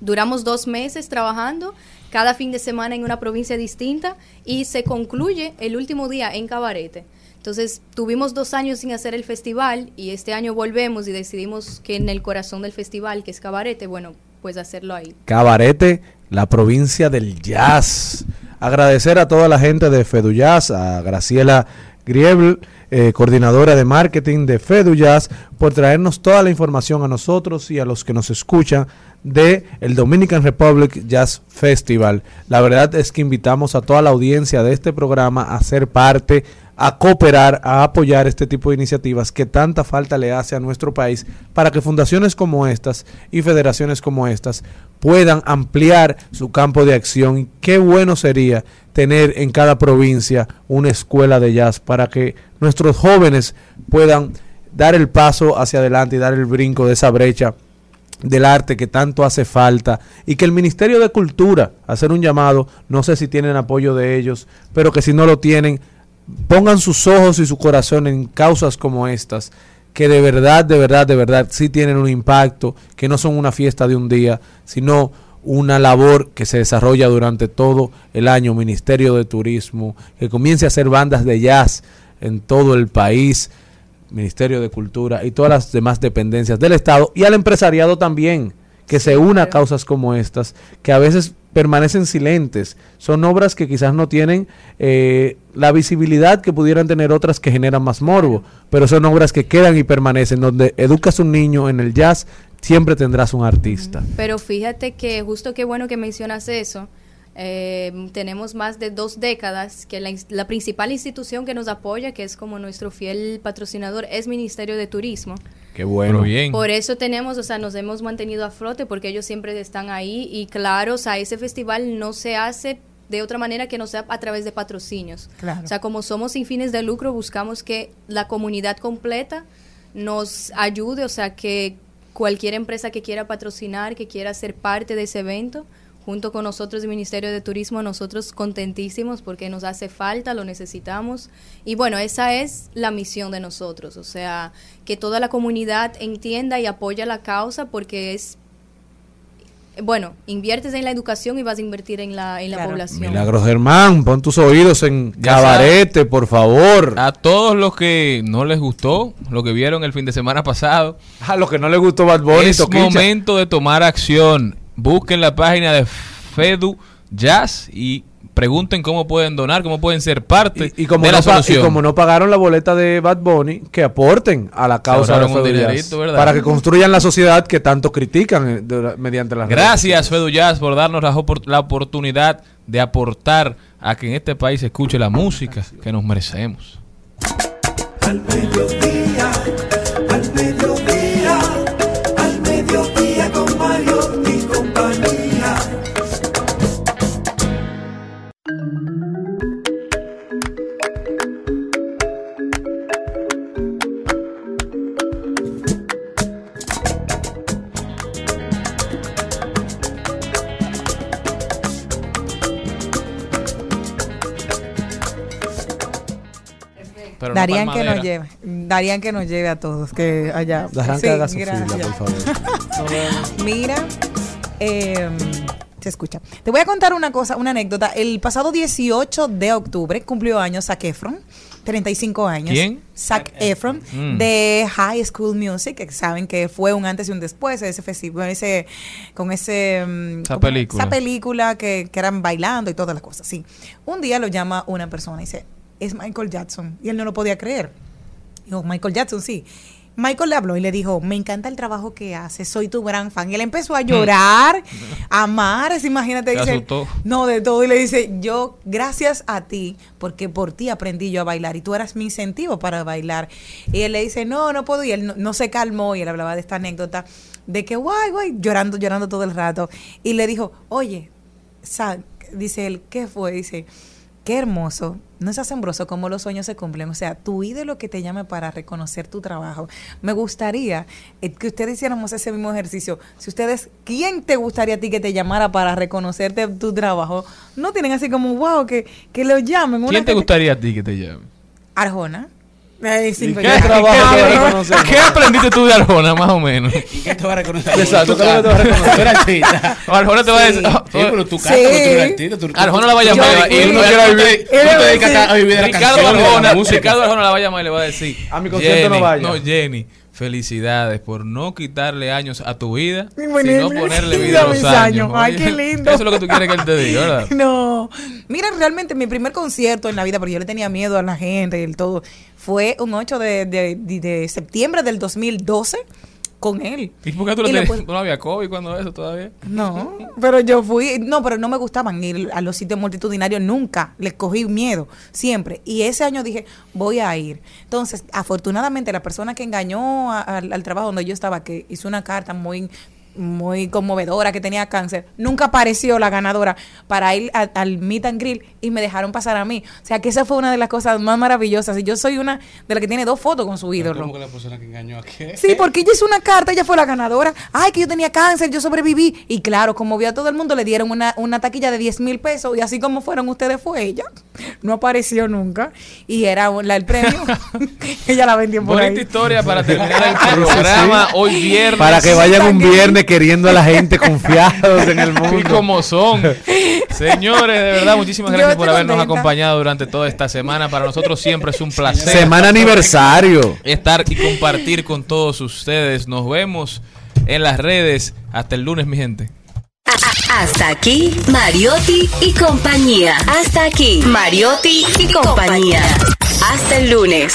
Duramos dos meses trabajando, cada fin de semana en una provincia distinta y se concluye el último día en Cabarete. Entonces tuvimos dos años sin hacer el festival y este año volvemos y decidimos que en el corazón del festival, que es Cabarete, bueno, pues hacerlo ahí. Cabarete, la provincia del jazz. Agradecer a toda la gente de Fedujazz, a Graciela Griebel, eh, coordinadora de marketing de Fedujazz, por traernos toda la información a nosotros y a los que nos escuchan de el Dominican Republic Jazz Festival. La verdad es que invitamos a toda la audiencia de este programa a ser parte, a cooperar, a apoyar este tipo de iniciativas que tanta falta le hace a nuestro país para que fundaciones como estas y federaciones como estas puedan ampliar su campo de acción. Qué bueno sería tener en cada provincia una escuela de jazz para que nuestros jóvenes puedan dar el paso hacia adelante y dar el brinco de esa brecha del arte que tanto hace falta y que el Ministerio de Cultura, hacer un llamado, no sé si tienen apoyo de ellos, pero que si no lo tienen, pongan sus ojos y su corazón en causas como estas, que de verdad, de verdad, de verdad sí tienen un impacto, que no son una fiesta de un día, sino una labor que se desarrolla durante todo el año, Ministerio de Turismo, que comience a hacer bandas de jazz en todo el país, Ministerio de Cultura y todas las demás dependencias del Estado y al empresariado también, que se una a causas como estas, que a veces permanecen silentes. Son obras que quizás no tienen eh, la visibilidad que pudieran tener otras que generan más morbo, pero son obras que quedan y permanecen. Donde educas un niño en el jazz, siempre tendrás un artista. Pero fíjate que justo qué bueno que mencionas eso. Eh, tenemos más de dos décadas que la, la principal institución que nos apoya, que es como nuestro fiel patrocinador, es Ministerio de Turismo. Qué bueno. bien. Por eso tenemos, o sea, nos hemos mantenido a flote porque ellos siempre están ahí y claro, o sea, ese festival no se hace de otra manera que no sea a través de patrocinios. Claro. O sea, como somos sin fines de lucro, buscamos que la comunidad completa nos ayude, o sea, que cualquier empresa que quiera patrocinar, que quiera ser parte de ese evento, junto con nosotros del Ministerio de Turismo, nosotros contentísimos porque nos hace falta, lo necesitamos. Y bueno, esa es la misión de nosotros, o sea, que toda la comunidad entienda y apoya la causa porque es, bueno, inviertes en la educación y vas a invertir en la, en la población. Milagros Germán, pon tus oídos en Ya cabarete, por favor. A todos los que no les gustó lo que vieron el fin de semana pasado, A los que no les gustó Bad Bunny, es Toquicha. momento de tomar acción. Busquen la página de Fedu Jazz y pregunten cómo pueden donar, cómo pueden ser parte Y como, de la no y solución. como no pagaron la boleta de Bad Bunny, que aporten a la causa de para que construyan la sociedad que tanto critican eh, de- mediante las redes Gracias, Fedu Jazz, por darnos la, opor- la oportunidad de aportar a que en este país se escuche la música que nos merecemos. Al Pero no Darían que nos lleve, darían que nos lleve a todos, que allá. Que haga su fila, gracias. por favor. Mira, eh, se escucha. Te voy a contar una cosa, una anécdota. El pasado 18 de octubre cumplió años Zac Efron. 35 años. ¿Quién? Zac Efron, Mm. de High School Music, que saben que fue un antes y un después de ese festival, ese, con ese... mm, Esa película. Esa película que, que eran bailando y todas las cosas, sí. Un día lo llama una persona y dice, es Michael Jackson. Y él no lo podía creer. Dijo, Michael Jackson, sí. Michael le habló y le dijo, me encanta el trabajo que haces, soy tu gran fan. Y él empezó a llorar, a amar, imagínate, dice, no, de todo. Y le dice, yo, gracias a ti, porque por ti aprendí yo a bailar y tú eras mi incentivo para bailar. Y él le dice, no, no puedo. Y él no, no se calmó y él hablaba de esta anécdota de que, guay, guay, llorando, llorando todo el rato. Y le dijo, oye, dice él, ¿qué fue? Dice, qué hermoso. No es asombroso cómo los sueños se cumplen. O sea, tu ídolo que te llame para reconocer tu trabajo. Me gustaría eh, que ustedes hiciéramos ese mismo ejercicio. Si ustedes, ¿quién te gustaría a ti que te llamara para reconocerte tu trabajo? No tienen así como, wow, que, que lo llamen. Una ¿Quién te gustaría a ti que te llame? Arjona. Eh, sin ¿Y qué, trabajo reconocer? ¿Qué aprendiste tú de Arjona, más o menos? ¿Y qué te va a reconocer? Exacto, Tú ¿qué te va a reconocer? artista. Arjona te va a decir. Sí, pero tú cantas, tú eres artista. tú- Arjona la va a llamar y uno quiere vivir. tú te dedicas a vivir de la Ricardo canción. Ricardo Arjona la va a llamar y le va a decir. A mi concierto no vaya. No, Jenny, felicidades por no quitarle años a tu vida, ponerle sino ponerle vida a los mis años. años. Ay, qué lindo. Eso es lo que tú quieres que él te diga, ¿verdad? No. Mira, realmente mi primer concierto en la vida, porque yo le tenía miedo a la gente y el todo, fue un 8 de, de- de- de septiembre del 2012 con él. ¿Y por qué tú Y lo tenías- pu- no había COVID cuando eso todavía? No, pero yo fui, no, pero no me gustaban ir a los sitios multitudinarios nunca, les cogí miedo, siempre. Y ese año dije, voy a ir. Entonces, afortunadamente, la persona que engañó a- al trabajo donde yo estaba, que hizo una carta muy muy conmovedora que tenía cáncer, nunca apareció la ganadora para ir a- al meet and grill y me dejaron pasar a mí. O sea que esa fue una de las cosas más maravillosas. Y yo soy una de las que tiene dos fotos con su ídolo. ¿Cómo que la persona que engañó a qué? Sí, porque ella hizo una carta, ella fue la ganadora. Ay, que yo tenía cáncer, yo sobreviví. Y claro, como vio a todo el mundo, le dieron una, una taquilla de 10 mil pesos. Y así como fueron ustedes, fue ella. No apareció nunca. Y era la, el premio. ella la vendió por Bonita ahí. historia para terminar el programa hoy viernes. Para que vayan un viernes queriendo a la gente confiados en el mundo. Y como son. Señores, de verdad, muchísimas gracias por habernos contenta. acompañado durante toda esta semana. Para nosotros siempre es un placer. Semana aniversario. Estar y compartir con todos ustedes. Nos vemos en las redes. Hasta el lunes, mi gente. Hasta aquí, Mariotti y compañía. Hasta aquí, Mariotti y compañía. Hasta el lunes.